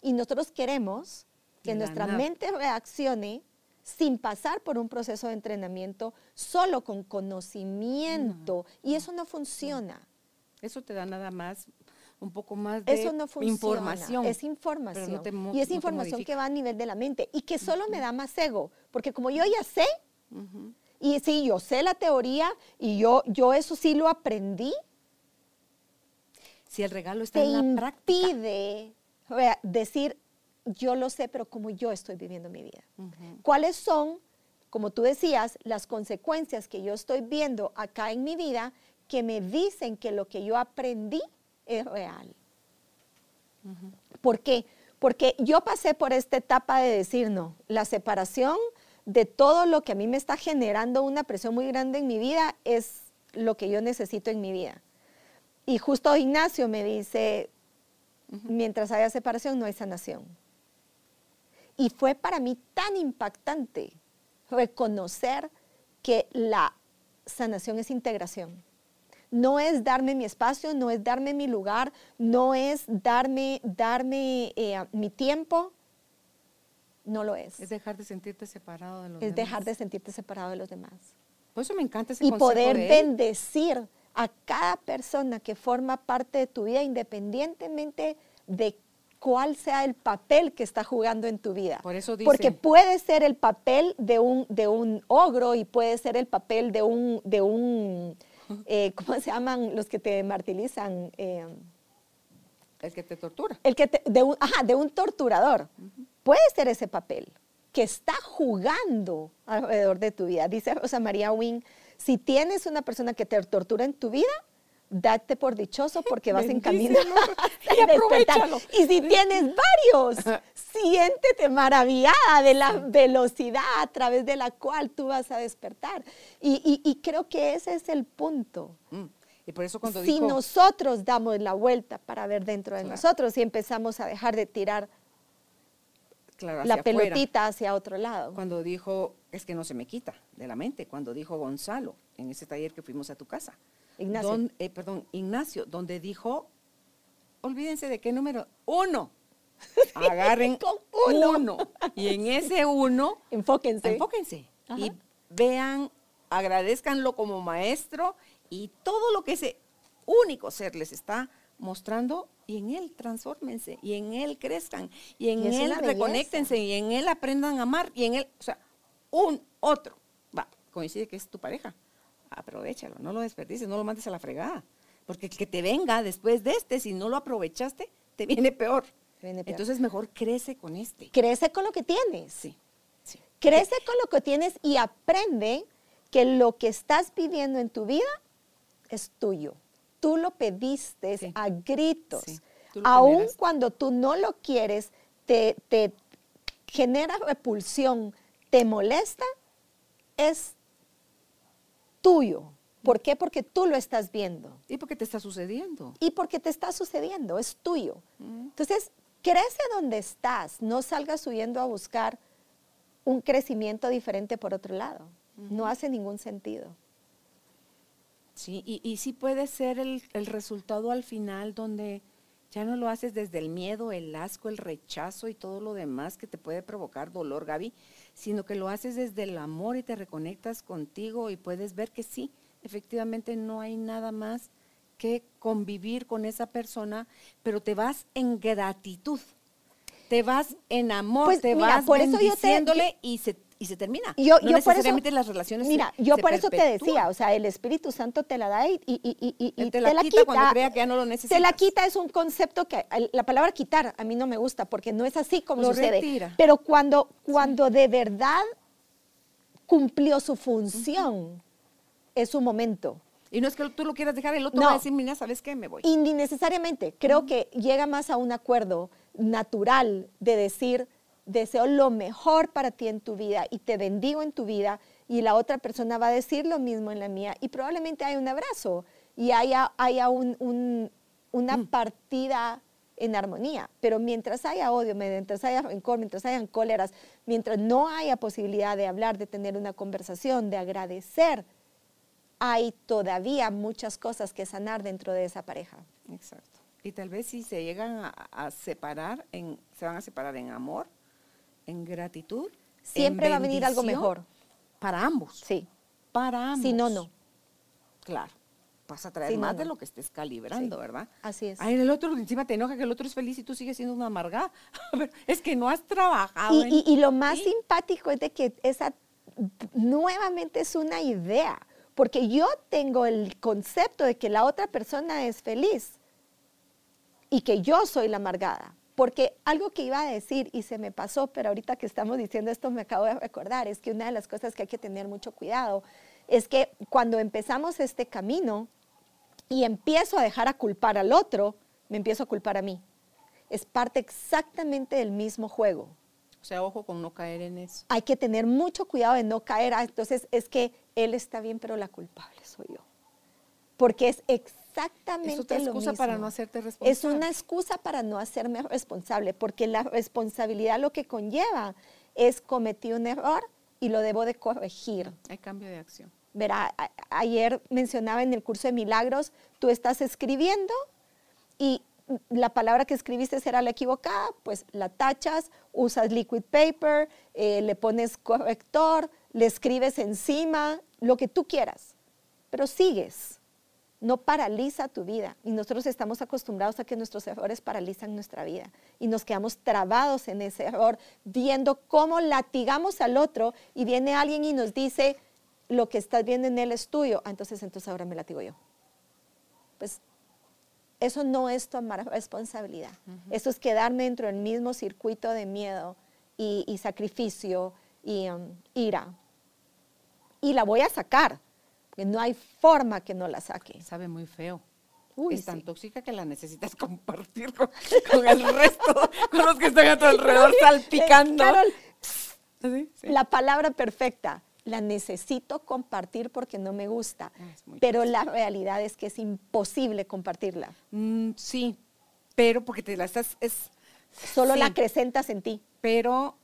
Y nosotros queremos que nuestra nada. mente reaccione sin pasar por un proceso de entrenamiento, solo con conocimiento. Y eso no funciona. Eso te da nada más, un poco más de Eso no funciona. información. Es información. no te y es no información que va a nivel de la mente y que solo me da más ego. Porque como yo ya sé, Ujú. Y sí, yo sé la teoría y yo, yo eso sí lo aprendí, Si el regalo está te en la práctica. impide rea- decir, yo lo sé, pero como yo estoy viviendo mi vida. ¿Cuáles son, como tú decías, las consecuencias que yo estoy viendo acá en mi vida que me dicen que lo que yo aprendí es real? ¿Por qué? Porque yo pasé por esta etapa de decir, no, la separación de todo lo que a mí me está generando una presión muy grande en mi vida es lo que yo necesito en mi vida. Y justo Ignacio me dice, mientras haya separación no hay sanación. Y fue para mí tan impactante reconocer que la sanación es integración. No es darme mi espacio, no es darme mi lugar, no es darme, darme eh, mi tiempo, no lo es. Es dejar de sentirte separado de los Es dejar de demás. sentirte separado de los demás. Por eso me encanta ese Y consejo poder de él. bendecir a cada persona que forma parte de tu vida independientemente de cuál sea el papel que está jugando en tu vida. Por eso Porque dice- puede ser el papel de un, de un ogro y puede ser el papel de un, de un eh, ¿cómo se llaman los que te martirizan? Eh, El que te tortura. el que te- de, un, ajá, de un torturador. Puede ser ese papel que está jugando alrededor de tu vida. Dice Rosa María Wing, si tienes una persona que te tortura en tu vida, date por dichoso porque vas en camino Y aprovechalo. Y si tienes varios, siéntete maravillada de la velocidad a través de la cual tú vas a despertar. Y, y- y creo que ese es el punto. Mm. Y por eso cuando Si dijo, nosotros damos la vuelta para ver dentro de Claro. nosotros y empezamos a dejar de tirar claro, la pelotita hacia otro lado. cuando dijo, es que no se me quita de la mente, cuando dijo Gonzalo en ese taller que fuimos a tu casa. Ignacio. Don- eh, perdón, Ignacio, donde dijo, olvídense de qué número, uno. agarren Con uno. uno. Y en ese uno, Enfóquense. enfóquense Ajá. y vean, agradezcanlo como maestro y todo lo que ese único ser les está mostrando y en él transfórmense y en él crezcan y en Y él reconéctense y en él aprendan a amar y en él, o sea, un otro. Va, coincide que es tu pareja. Aprovechalo, no lo desperdices, no lo mandes a la fregada. Porque el que te venga después de este, si no lo aprovechaste, te viene peor. Te viene peor. Entonces mejor crece con este. Crece con lo que tienes. Sí, sí. Crece con lo que tienes y aprende que lo que estás viviendo en tu vida es tuyo. Tú lo pediste Sí. a gritos. Sí, generaste. cuando tú no lo quieres, te, te genera repulsión, te molesta, es tuyo. ¿Por qué? Porque tú lo estás viendo. ¿Y por qué te está sucediendo? Y porque te está sucediendo, es tuyo. Entonces, crece donde estás, no salgas huyendo a buscar un crecimiento diferente por otro lado. No hace ningún sentido. Sí, y, y sí puede ser el, el resultado al final donde ya no lo haces desde el miedo, el asco, el rechazo y todo lo demás que te puede provocar dolor, Gaby, sino que lo haces desde el amor y te reconectas contigo y puedes ver que sí, efectivamente no hay nada más que convivir con esa persona, pero te vas en gratitud, te vas en amor, Pues, te mira, vas por eso yo te- y se y se termina. Yo, no yo por eso, necesariamente las relaciones se- mira, yo por eso te decía, o sea, el Espíritu Santo te la da y, y, y- y- te, te la la quita quita. cuando crea que ya no lo Te la necesitas. quita es un concepto que la palabra quitar a mí no me gusta porque no es así como Lo sucede. retira. Pero cuando, cuando de verdad cumplió su función, es su momento. Y no es que tú lo quieras dejar, el otro No. va a decir, mira, ¿sabes qué? Me voy. Y ni necesariamente, creo que llega más a un acuerdo natural de decir, deseo lo mejor para ti en tu vida y te bendigo en tu vida y la otra persona va a decir lo mismo en la mía y probablemente hay un abrazo y haya, haya un- un- una partida en armonía. Pero mientras haya odio, mientras haya rencor, mientras hayan cóleras, mientras no haya posibilidad de hablar, de tener una conversación, de agradecer, hay todavía muchas cosas que sanar dentro de esa pareja. Exacto. Y tal vez si se llegan a, a separar, en, se van a separar en amor, en gratitud. en Siempre va a venir algo mejor. Para ambos. Sí. Para ambos. Si no, no. Claro. Vas a traer más no. de lo que estés calibrando, Sí. ¿verdad? Así es. Ay, el otro encima te enoja que el otro es feliz y tú sigues siendo una amargada. Es que no has trabajado. Y, en y- y lo más ti. simpático es de que esa nuevamente es una idea, porque yo tengo el concepto de que la otra persona es feliz y que yo soy la amargada. Porque algo que iba a decir y se me pasó, pero ahorita que estamos diciendo esto me acabo de recordar, es que una de las cosas que hay que tener mucho cuidado es que cuando empezamos este camino y empiezo a dejar a culpar al otro, me empiezo a culpar a mí. Es parte exactamente del mismo juego O sea, ojo con no caer en eso. hay que tener mucho cuidado de no caer. a- Entonces, es que él está bien, pero la culpable soy yo. Porque es exactamente Es otra lo excusa para no hacerte Es responsable. una excusa para no hacerme responsable, porque la responsabilidad lo que conlleva es cometí un error y lo debo de corregir. Hay cambio de acción. Verá, ayer mencionaba en el curso de milagros, tú estás escribiendo y la palabra que escribiste será la equivocada, pues la tachas, usas liquid paper, eh, le pones corrector, le escribes encima, lo que tú quieras, pero sigues. No paraliza tu vida. Y nosotros estamos acostumbrados a que nuestros errores paralizan nuestra vida. Y nos quedamos trabados en ese error, viendo cómo latigamos al otro y viene alguien y nos dice, lo que estás viendo en él es tuyo. Ah, entonces, entonces ahora me latigo yo. Pues eso no es tomar responsabilidad. Eso es quedarme dentro del mismo circuito de miedo y, y sacrificio y um, ira. Y la voy a sacar, porque no hay forma que no la saque. Sabe muy feo. Uy, es tan sí. tóxica que la necesitas compartir con, con el resto, con los que están a tu alrededor salpicando. Carol, ¿Sí? Sí. La palabra perfecta, la necesito compartir porque no me gusta, Ah, pero la realidad es que es imposible compartirla. Mm, sí, pero porque te la estás, es, Solo la acrecentas en ti. pero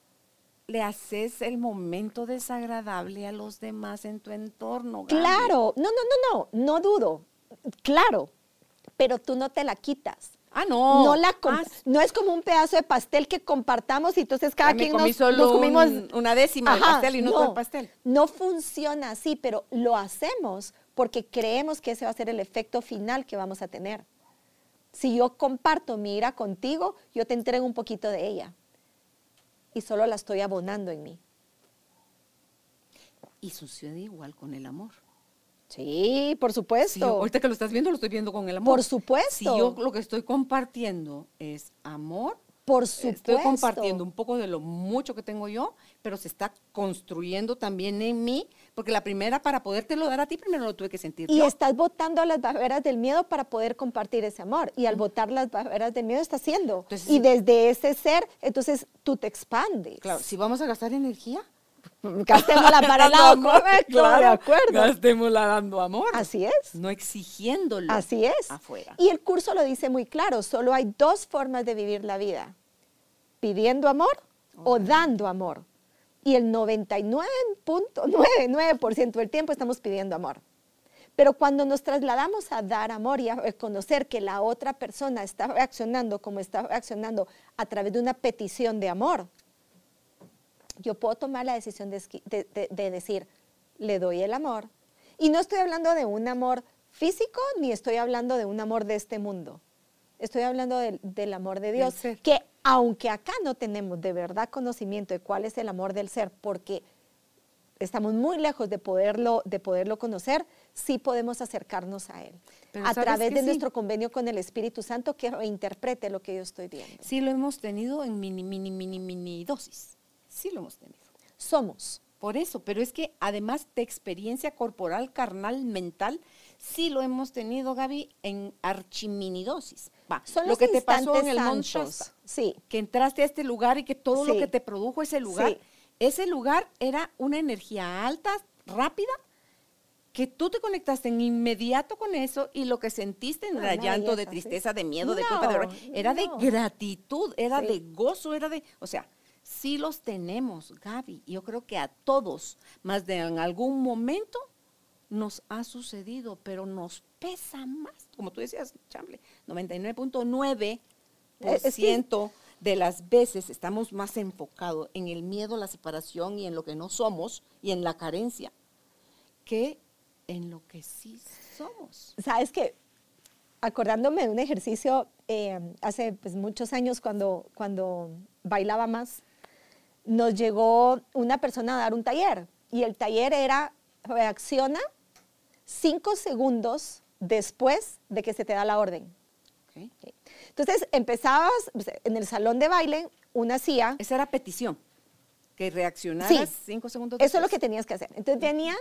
le haces el momento desagradable a los demás en tu entorno. Gaby. Claro, no, no, no, no, no dudo, claro, pero tú no te la quitas. Ah, no. No, la Ah, no es como un pedazo de pastel que compartamos y entonces cada quien comí nos, solo nos comimos un- una décima del Ajá, pastel y no, todo el pastel. No funciona así, pero lo hacemos porque creemos que ese va a ser el efecto final que vamos a tener. Si yo comparto mi ira contigo, yo te entrego un poquito de ella y solo la estoy abonando en mí. Y sucede igual con el amor. Sí, por supuesto. ahorita que lo estás viendo, lo estoy viendo con el amor. Por supuesto. Si yo lo que estoy compartiendo es amor, por supuesto. estoy compartiendo un poco de lo mucho que tengo yo, pero se está construyendo también en mí, porque la primera para podértelo dar a ti, primero lo tuve que sentir Y yo. estás botando las barreras del miedo para poder compartir ese amor. Y al botar las barreras del miedo estás haciendo. Entonces, y desde ese ser, entonces tú te expandes. Claro, si vamos a gastar energía, Gastémosla para el lado amor, correcto, claro, de acuerdo. Gastémosla dando amor. Así es. No exigiéndolo. Así es. Afuera. Y el curso lo dice muy claro, solo hay dos formas de vivir la vida, pidiendo amor o dando amor. Y el 99.99% del tiempo estamos pidiendo amor. Pero cuando nos trasladamos a dar amor y a reconocer que la otra persona está reaccionando como está reaccionando a través de una petición de amor, yo puedo tomar la decisión de, de- de decir, le doy el amor. Y no estoy hablando de un amor físico, ni estoy hablando de un amor de este mundo. Estoy hablando del, del amor de Dios, que aunque acá no tenemos de verdad conocimiento de cuál es el amor del ser, porque estamos muy lejos de poderlo, de poderlo conocer, sí podemos acercarnos a él. Pero a ¿sabes través de sí? nuestro convenio con el Espíritu Santo que reinterprete lo que yo estoy viendo. Sí lo hemos tenido en mini, mini, mini, mini dosis. Sí lo hemos tenido. Somos. Por eso, pero es que además de experiencia corporal, carnal, mental, sí lo hemos tenido, Gaby, en archiminidosis. Va, Son lo los que te pasó en el. Shasta, Sí. que entraste a este lugar y que todo lo que te produjo ese lugar, Sí. ese lugar era una energía alta, rápida, que tú te conectaste en inmediato con eso y lo que sentiste no Ah, llanto, de sí. tristeza, de miedo, de No, culpa, de horror, era de gratitud, era de gozo, era de, o sea, sí los tenemos, Gaby. Yo creo que a todos, más de en algún momento nos ha sucedido, pero nos pesa más, como tú decías, Chamble, 99.9% Eh, es que- de las veces estamos más enfocados en el miedo, la separación y en lo que no somos y en la carencia que en lo que sí somos. Sabes que, acordándome de un ejercicio eh, hace pues, muchos años cuando, cuando bailaba más, nos llegó una persona a dar un taller y el taller era reacciona cinco segundos después de que se te da la orden. ¿ok? Entonces empezabas en el salón de baile, una hacía, Esa era petición, que reaccionaras Sí. cinco segundos Eso es lo después. que tenías que hacer. Entonces venía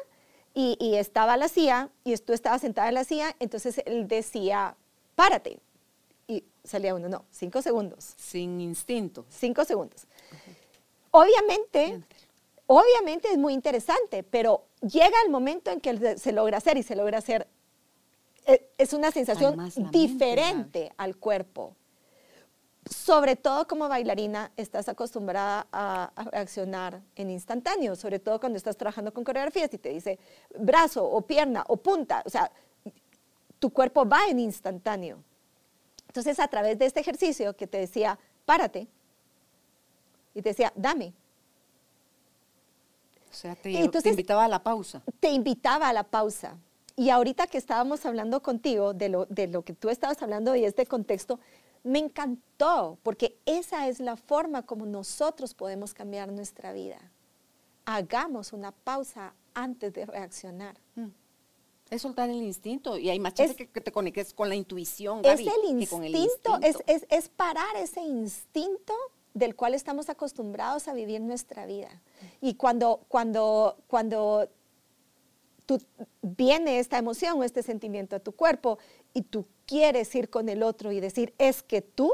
y, y estaba la silla y tú estabas sentada en la silla, entonces él decía, párate. Y salía uno, no, cinco segundos, Sin instinto. cinco segundos. Obviamente, Siéntelo. obviamente es muy interesante, pero llega el momento en que se- logra hacer y se logra hacer. eh, Es una sensación mente, diferente al cuerpo. Sobre todo como bailarina estás acostumbrada a, a reaccionar en instantáneo, sobre todo cuando estás trabajando con coreografías y te dice brazo o pierna o punta, o sea, tu cuerpo va en instantáneo. Entonces, a través de este ejercicio que te decía, párate, y te decía, dame, sea, te, Y te entonces- invitaba a la pausa. te invitaba a la pausa. Y ahorita que estábamos hablando contigo de lo, de lo que tú estabas hablando y este contexto, me encantó, porque esa es la forma como nosotros podemos cambiar nuestra vida. Hagamos una pausa antes de reaccionar. Mm. Es soltar el instinto y hay más Es- que, que te conectes con la intuición, Es Gaby, el que con el instinto, es, instinto. es- es parar ese instinto del cual estamos acostumbrados a vivir nuestra vida. Y cuando, cuando, cuando tú, viene esta emoción o este sentimiento a tu cuerpo y tú quieres ir con el otro y decir, es que tú,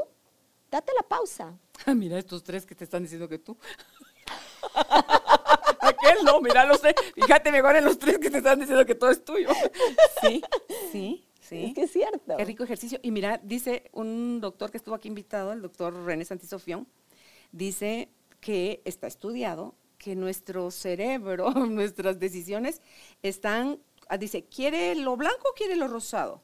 date la pausa. Ah, mira estos tres que te están diciendo que tú. Aquel no, mira los tres. Fíjate mejor en los tres que te están diciendo que todo es tuyo. Sí, sí, sí. Es que es cierto. Qué rico ejercicio. Y mira, dice un doctor que estuvo aquí invitado, el doctor René Santisofión, dice que está estudiado que nuestro cerebro, nuestras decisiones están, ah, dice, ¿quiere lo blanco o quiere lo rosado?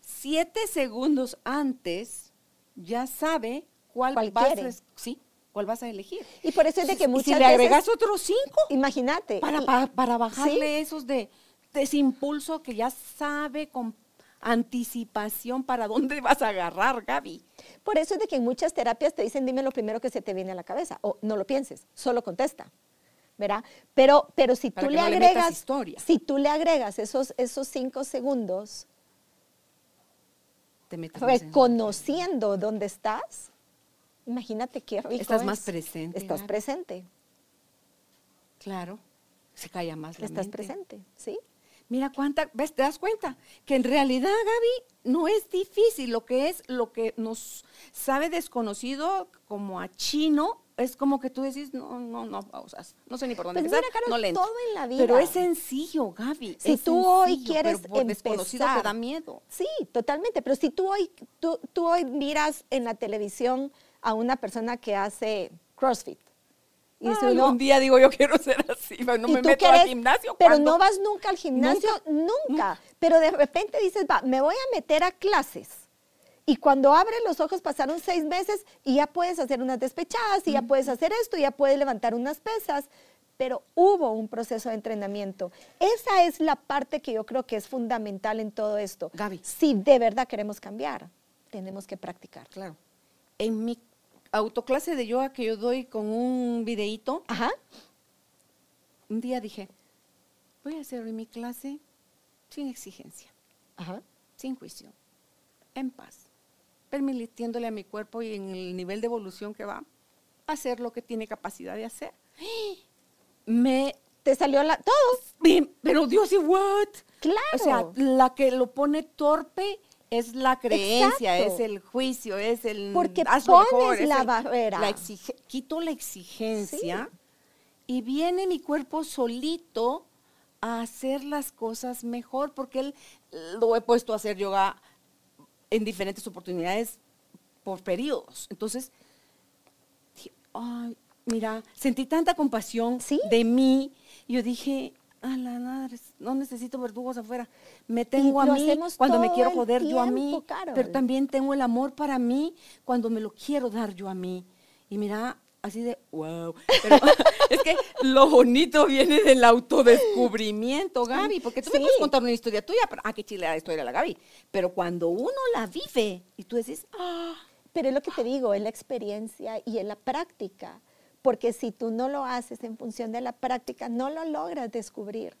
Siete segundos antes ya sabe cuál ¿Cuál vas quiere? a, sí, cuál vas a elegir. Y por eso es de que Y muchas si le veces- agregas otros cinco, Imagínate. para, y- para, para bajarle Sí. esos de, de ese impulso que ya sabe con anticipación para dónde vas a agarrar, Gaby. Por eso es de que en muchas terapias te dicen, dime lo primero que se te viene a la cabeza, o no lo pienses, solo contesta, ¿verdad? Pero, pero si Para tú le no le metas agregas, historia. si tú le agregas esos, esos cinco segundos Te metes más en- reconociendo dónde estás, imagínate qué rico Estás es. más presente, Estás presente, Claro, se calla más la estás mente. presente, ¿sí? Mira cuánta, ves, te das cuenta que en realidad, Gaby, no es difícil. Lo que es, lo que nos sabe desconocido como a chino, es como que tú decís, no, no, no, pausas. No sé ni por dónde Pues empezar, mira, Carol, no todo en la vida. Pero es sencillo, Gaby. Si es tú hoy sencillo, quieres pero por desconocido te empezar- da miedo. Sí, totalmente. Pero si tú hoy, tú, tú hoy miras en la televisión a una persona que hace CrossFit. Y dice Ay, un día digo, yo quiero ser así, pero no ¿y me meto al gimnasio. Pero ¿cuándo? no vas nunca al gimnasio, nunca. Pero de repente dices, va, me voy a meter a clases. Y cuando abres los ojos pasaron seis meses y ya puedes hacer unas despechadas y ya puedes hacer esto, ya puedes levantar unas pesas. Pero hubo un proceso de entrenamiento. Esa es la parte que yo creo que es fundamental en todo esto. Gaby. Si de verdad queremos cambiar, tenemos que practicar. Claro. En mi autoclase de yoga que yo doy con un videíto, Ajá. un día dije, voy a hacer hoy mi clase sin exigencia, Ajá. sin juicio, en paz, permitiéndole a mi cuerpo y en el nivel de evolución que va, hacer lo que tiene capacidad de hacer. Me, Te salió la, todo. pero Dios, ¿y what? Claro. O sea, la que lo pone torpe es la creencia, Exacto. es el juicio, es el... Porque pones mejor, la el- barrera. la exige- quito la exigencia y viene mi cuerpo solito a hacer las cosas mejor, porque él lo he puesto a hacer yoga en diferentes oportunidades por periodos. Entonces, ay, mira, sentí tanta compasión Sí. de mí. Yo dije, a la madre, no necesito verdugos afuera. Me tengo a mí cuando me quiero joder yo a mí. Carol. Pero también tengo el amor para mí cuando me lo quiero dar yo a mí. Y mira, así de, wow. Pero es que lo bonito viene del autodescubrimiento, Gaby, porque tú me puedes contar una historia tuya, pero, ah, qué chile la historia de la Gaby. Pero cuando uno la vive y tú dices, ah, Pero es lo que te digo, es la experiencia y es la práctica. Porque si tú no lo haces en función de la práctica, no lo logras descubrir.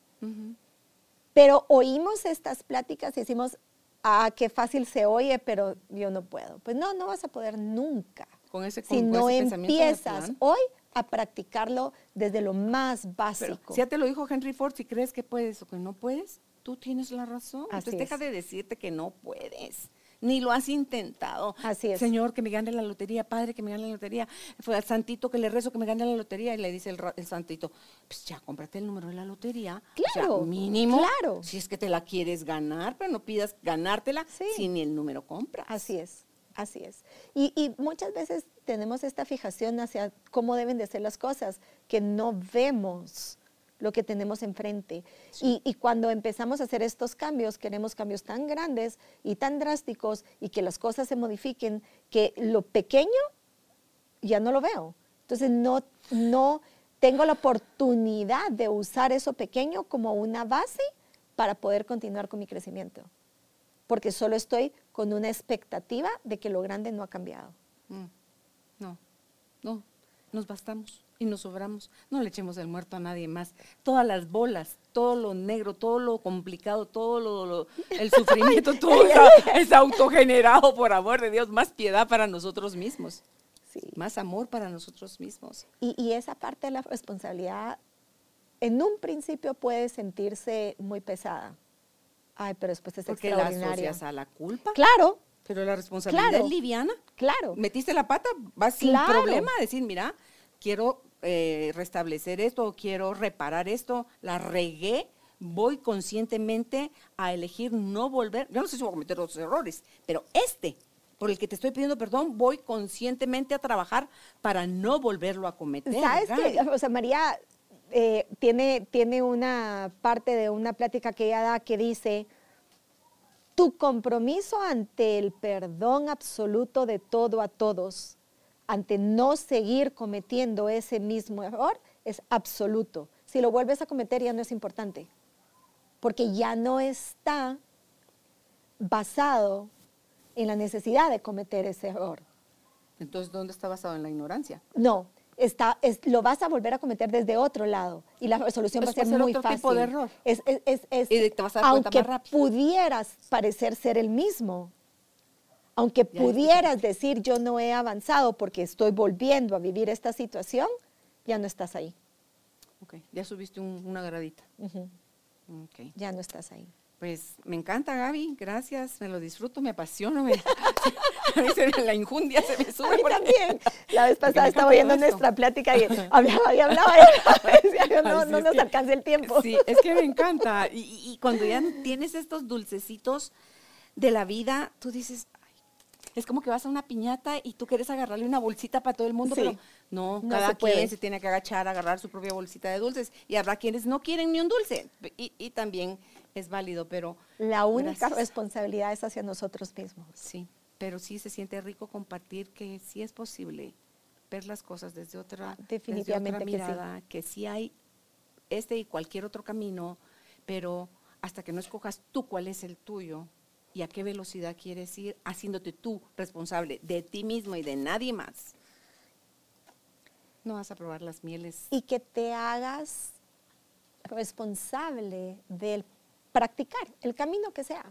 Pero oímos estas pláticas y decimos, ah, qué fácil se oye, pero yo no puedo. Pues no, no vas a poder nunca. Con ese- si con no ese pensamiento de empiezas hoy a practicarlo desde lo más pero básico. si ya te lo dijo Henry Ford, si crees que puedes o que no puedes, tú tienes la razón. Así Entonces deja de decirte que no puedes. Ni lo has intentado. Así es. Señor, que me gane la lotería, Padre, que me gane la lotería. Fue al santito que le rezo que me gane la lotería y le dice el, el santito, pues ya, cómprate el número de la lotería. O sea, Claro, mínimo. claro. Si es que te la quieres ganar, pero no pidas ganártela Sí. si ni el número compras. Así es, así es. Y, y muchas veces tenemos esta fijación hacia cómo deben de ser las cosas, que no vemos lo que tenemos enfrente. Y, y cuando empezamos a hacer estos cambios, queremos cambios tan grandes y tan drásticos y que las cosas se modifiquen, que lo pequeño ya no lo veo. Entonces no, no tengo la oportunidad de usar eso pequeño como una base para poder continuar con mi crecimiento porque solo estoy con una expectativa de que lo grande no ha cambiado. Mm, No, no, nos bastamos y nos sobramos. No le echemos el muerto a nadie más. Todas las bolas, todo lo negro, todo lo complicado, todo lo, lo- el sufrimiento, todo es, es autogenerado, por amor de Dios. Más piedad para nosotros mismos, Sí. más amor para nosotros mismos. Y, y esa parte de la responsabilidad, en un principio puede sentirse muy pesada. Ay, pero después es Porque la asocias a la culpa. Claro, Pero la responsabilidad Claro. es liviana. claro. Metiste la pata, vas sin problema a decir, mira, quiero eh, restablecer esto, quiero reparar esto, la regué, voy conscientemente a elegir no volver. Yo no sé si voy a cometer otros errores, pero este, por el que te estoy pidiendo perdón, voy conscientemente a trabajar para no volverlo a cometer. ¿Sabes qué? O sea, María eh, tiene, tiene una parte de una plática que ella da que dice, tu compromiso ante el perdón absoluto de todo a todos, ante no seguir cometiendo ese mismo error, es absoluto. Si lo vuelves a cometer ya no es importante, porque ya no está basado en la necesidad de cometer ese error. Entonces, ¿dónde está basado? En la ignorancia. No, está, es, lo vas a volver a cometer desde otro lado y la resolución va a ser muy otro fácil. tipo de error. Es, es, es, es- Y te vas a dar cuenta aunque más rápido. pudieras parecer ser el mismo, aunque Ya pudieras decir yo no he avanzado porque estoy volviendo a vivir esta situación, ya no estás ahí. Ok, ya subiste un- una gradita. Ujú, Ok. Ya no estás ahí. Pues me encanta, Gaby. Gracias. Me lo disfruto, me apasiona. Me, a me- la injundia se me sube. A mí también. La vez pasada estaba oyendo nuestra plática y hablaba y hablaba y decía yo, no, no nos alcanza el tiempo. Sí, es que me encanta. Y, y- cuando ya tienes estos dulcecitos de la vida, tú dices, "Ay", es como que vas a una piñata y tú quieres agarrarle una bolsita para todo el mundo, Sí. pero no, No cada se puede. quien se tiene que agachar, agarrar su propia bolsita de dulces. Y habrá quienes no quieren ni un dulce. Y, y también es válido, pero La única Gracias. responsabilidad es hacia nosotros mismos. sí, pero sí se siente rico compartir que sí es posible ver las cosas desde otra, desde Definitivamente otra que sí. mirada, que sí hay este y cualquier otro camino, pero hasta que no escojas tú cuál es el tuyo y a qué velocidad quieres ir, haciéndote tú responsable de ti mismo y de nadie más, no vas a probar las mieles. y que te hagas responsable del practicar el camino que sea,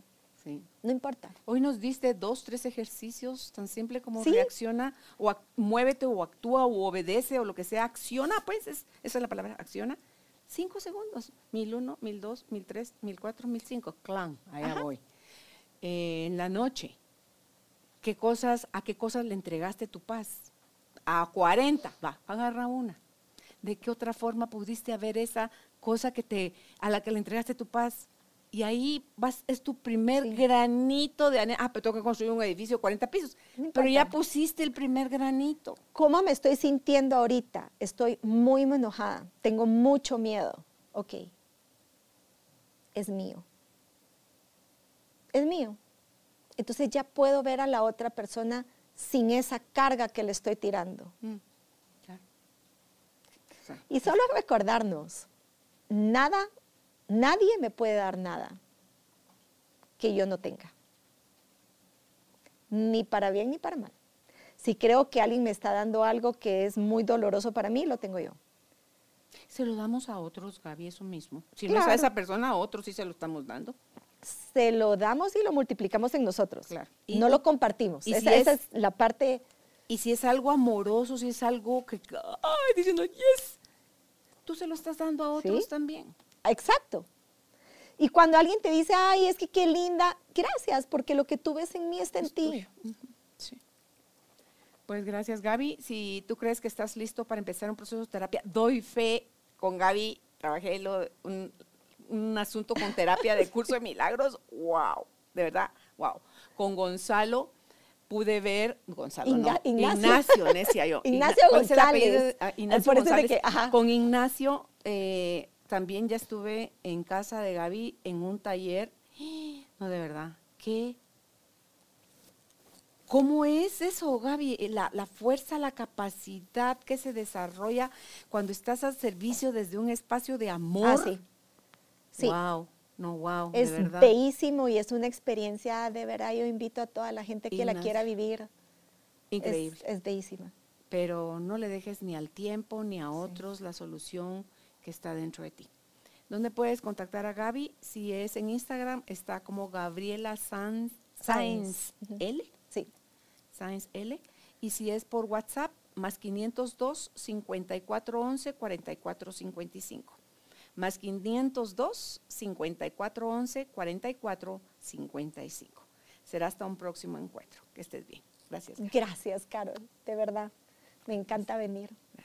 Sí. no importa. Hoy nos diste dos, tres ejercicios tan simple como Sí. reacciona o muévete o actúa o obedece o lo que sea, acciona, pues es- esa es la palabra, acciona. Cinco segundos, mil uno, mil dos, mil tres, mil cuatro, mil cinco, clan, allá Ajá. voy. Eh, en la noche, ¿qué cosas, ¿a qué cosas le entregaste tu paz? A 40, va, agarra una. ¿De qué otra forma pudiste haber esa cosa que te, a la que le entregaste tu paz? Y ahí vas, es tu primer Sí. granito de. Ah, pero tengo que construir un edificio de 40 pisos. No pero ya pusiste el primer granito. ¿Cómo me estoy sintiendo ahorita? Estoy muy enojada, tengo mucho miedo. Ok, es mío. Es mío. Entonces ya puedo ver a la otra persona sin esa carga que le estoy tirando. Mm, claro. O sea, Y solo recordarnos, nada, nadie me puede dar nada que yo no tenga. Ni para bien ni para mal. Si creo que alguien me está dando algo que es muy doloroso para mí, lo tengo yo. Se lo damos a otros, Gaby, eso mismo. Si no es a Claro. esa persona, a otros sí se lo estamos dando. Se lo damos y lo multiplicamos en nosotros. Claro. Y- no lo compartimos. y esa, si esa es- es la parte, Y si es algo amoroso, si es algo que, ay, diciendo, yes, tú se lo estás dando a otros Sí. también. Exacto. Y cuando alguien te dice, ay, es que qué linda, gracias, porque lo que tú ves en mí está en Es ti. Sí. Pues gracias, Gaby. Si tú crees que estás listo para empezar un proceso de terapia, doy fe con Gaby. Trabajé lo- un, un asunto con terapia de curso de milagros. ¡Wow! De verdad, wow. Con Gonzalo pude ver, Gonzalo, no, Ignacio. Ignacio, yo. Ignacio Igna- ¿cuál es el apellido de- González. ah, Ignacio González. Con Ignacio eh, también ya estuve en casa de Gaby en un taller. No, de verdad, qué ¿Cómo es eso, Gaby? Eh, La, la fuerza, la capacidad que se desarrolla cuando estás al servicio desde un espacio de amor. Ah, sí. Sí. Wow, no, wow, Es de verdad. bellísimo y es una experiencia de verdad. Yo invito a toda la gente que la quiera vivir. Es- Increíble. Es, bellísima. Pero no le dejes ni al tiempo ni a otros la solución que está dentro de ti. ¿Dónde puedes contactar a Gaby? Si es en Instagram, está como Gabriela Sanz, Ujú. L. Sí. Sáenz L. Y si es por WhatsApp, más 502 5411 4455. Más 502 5411 4455. Será hasta un próximo encuentro. Que estés bien. Gracias. Gracias, Carol. De verdad. Me encanta venir. Gracias.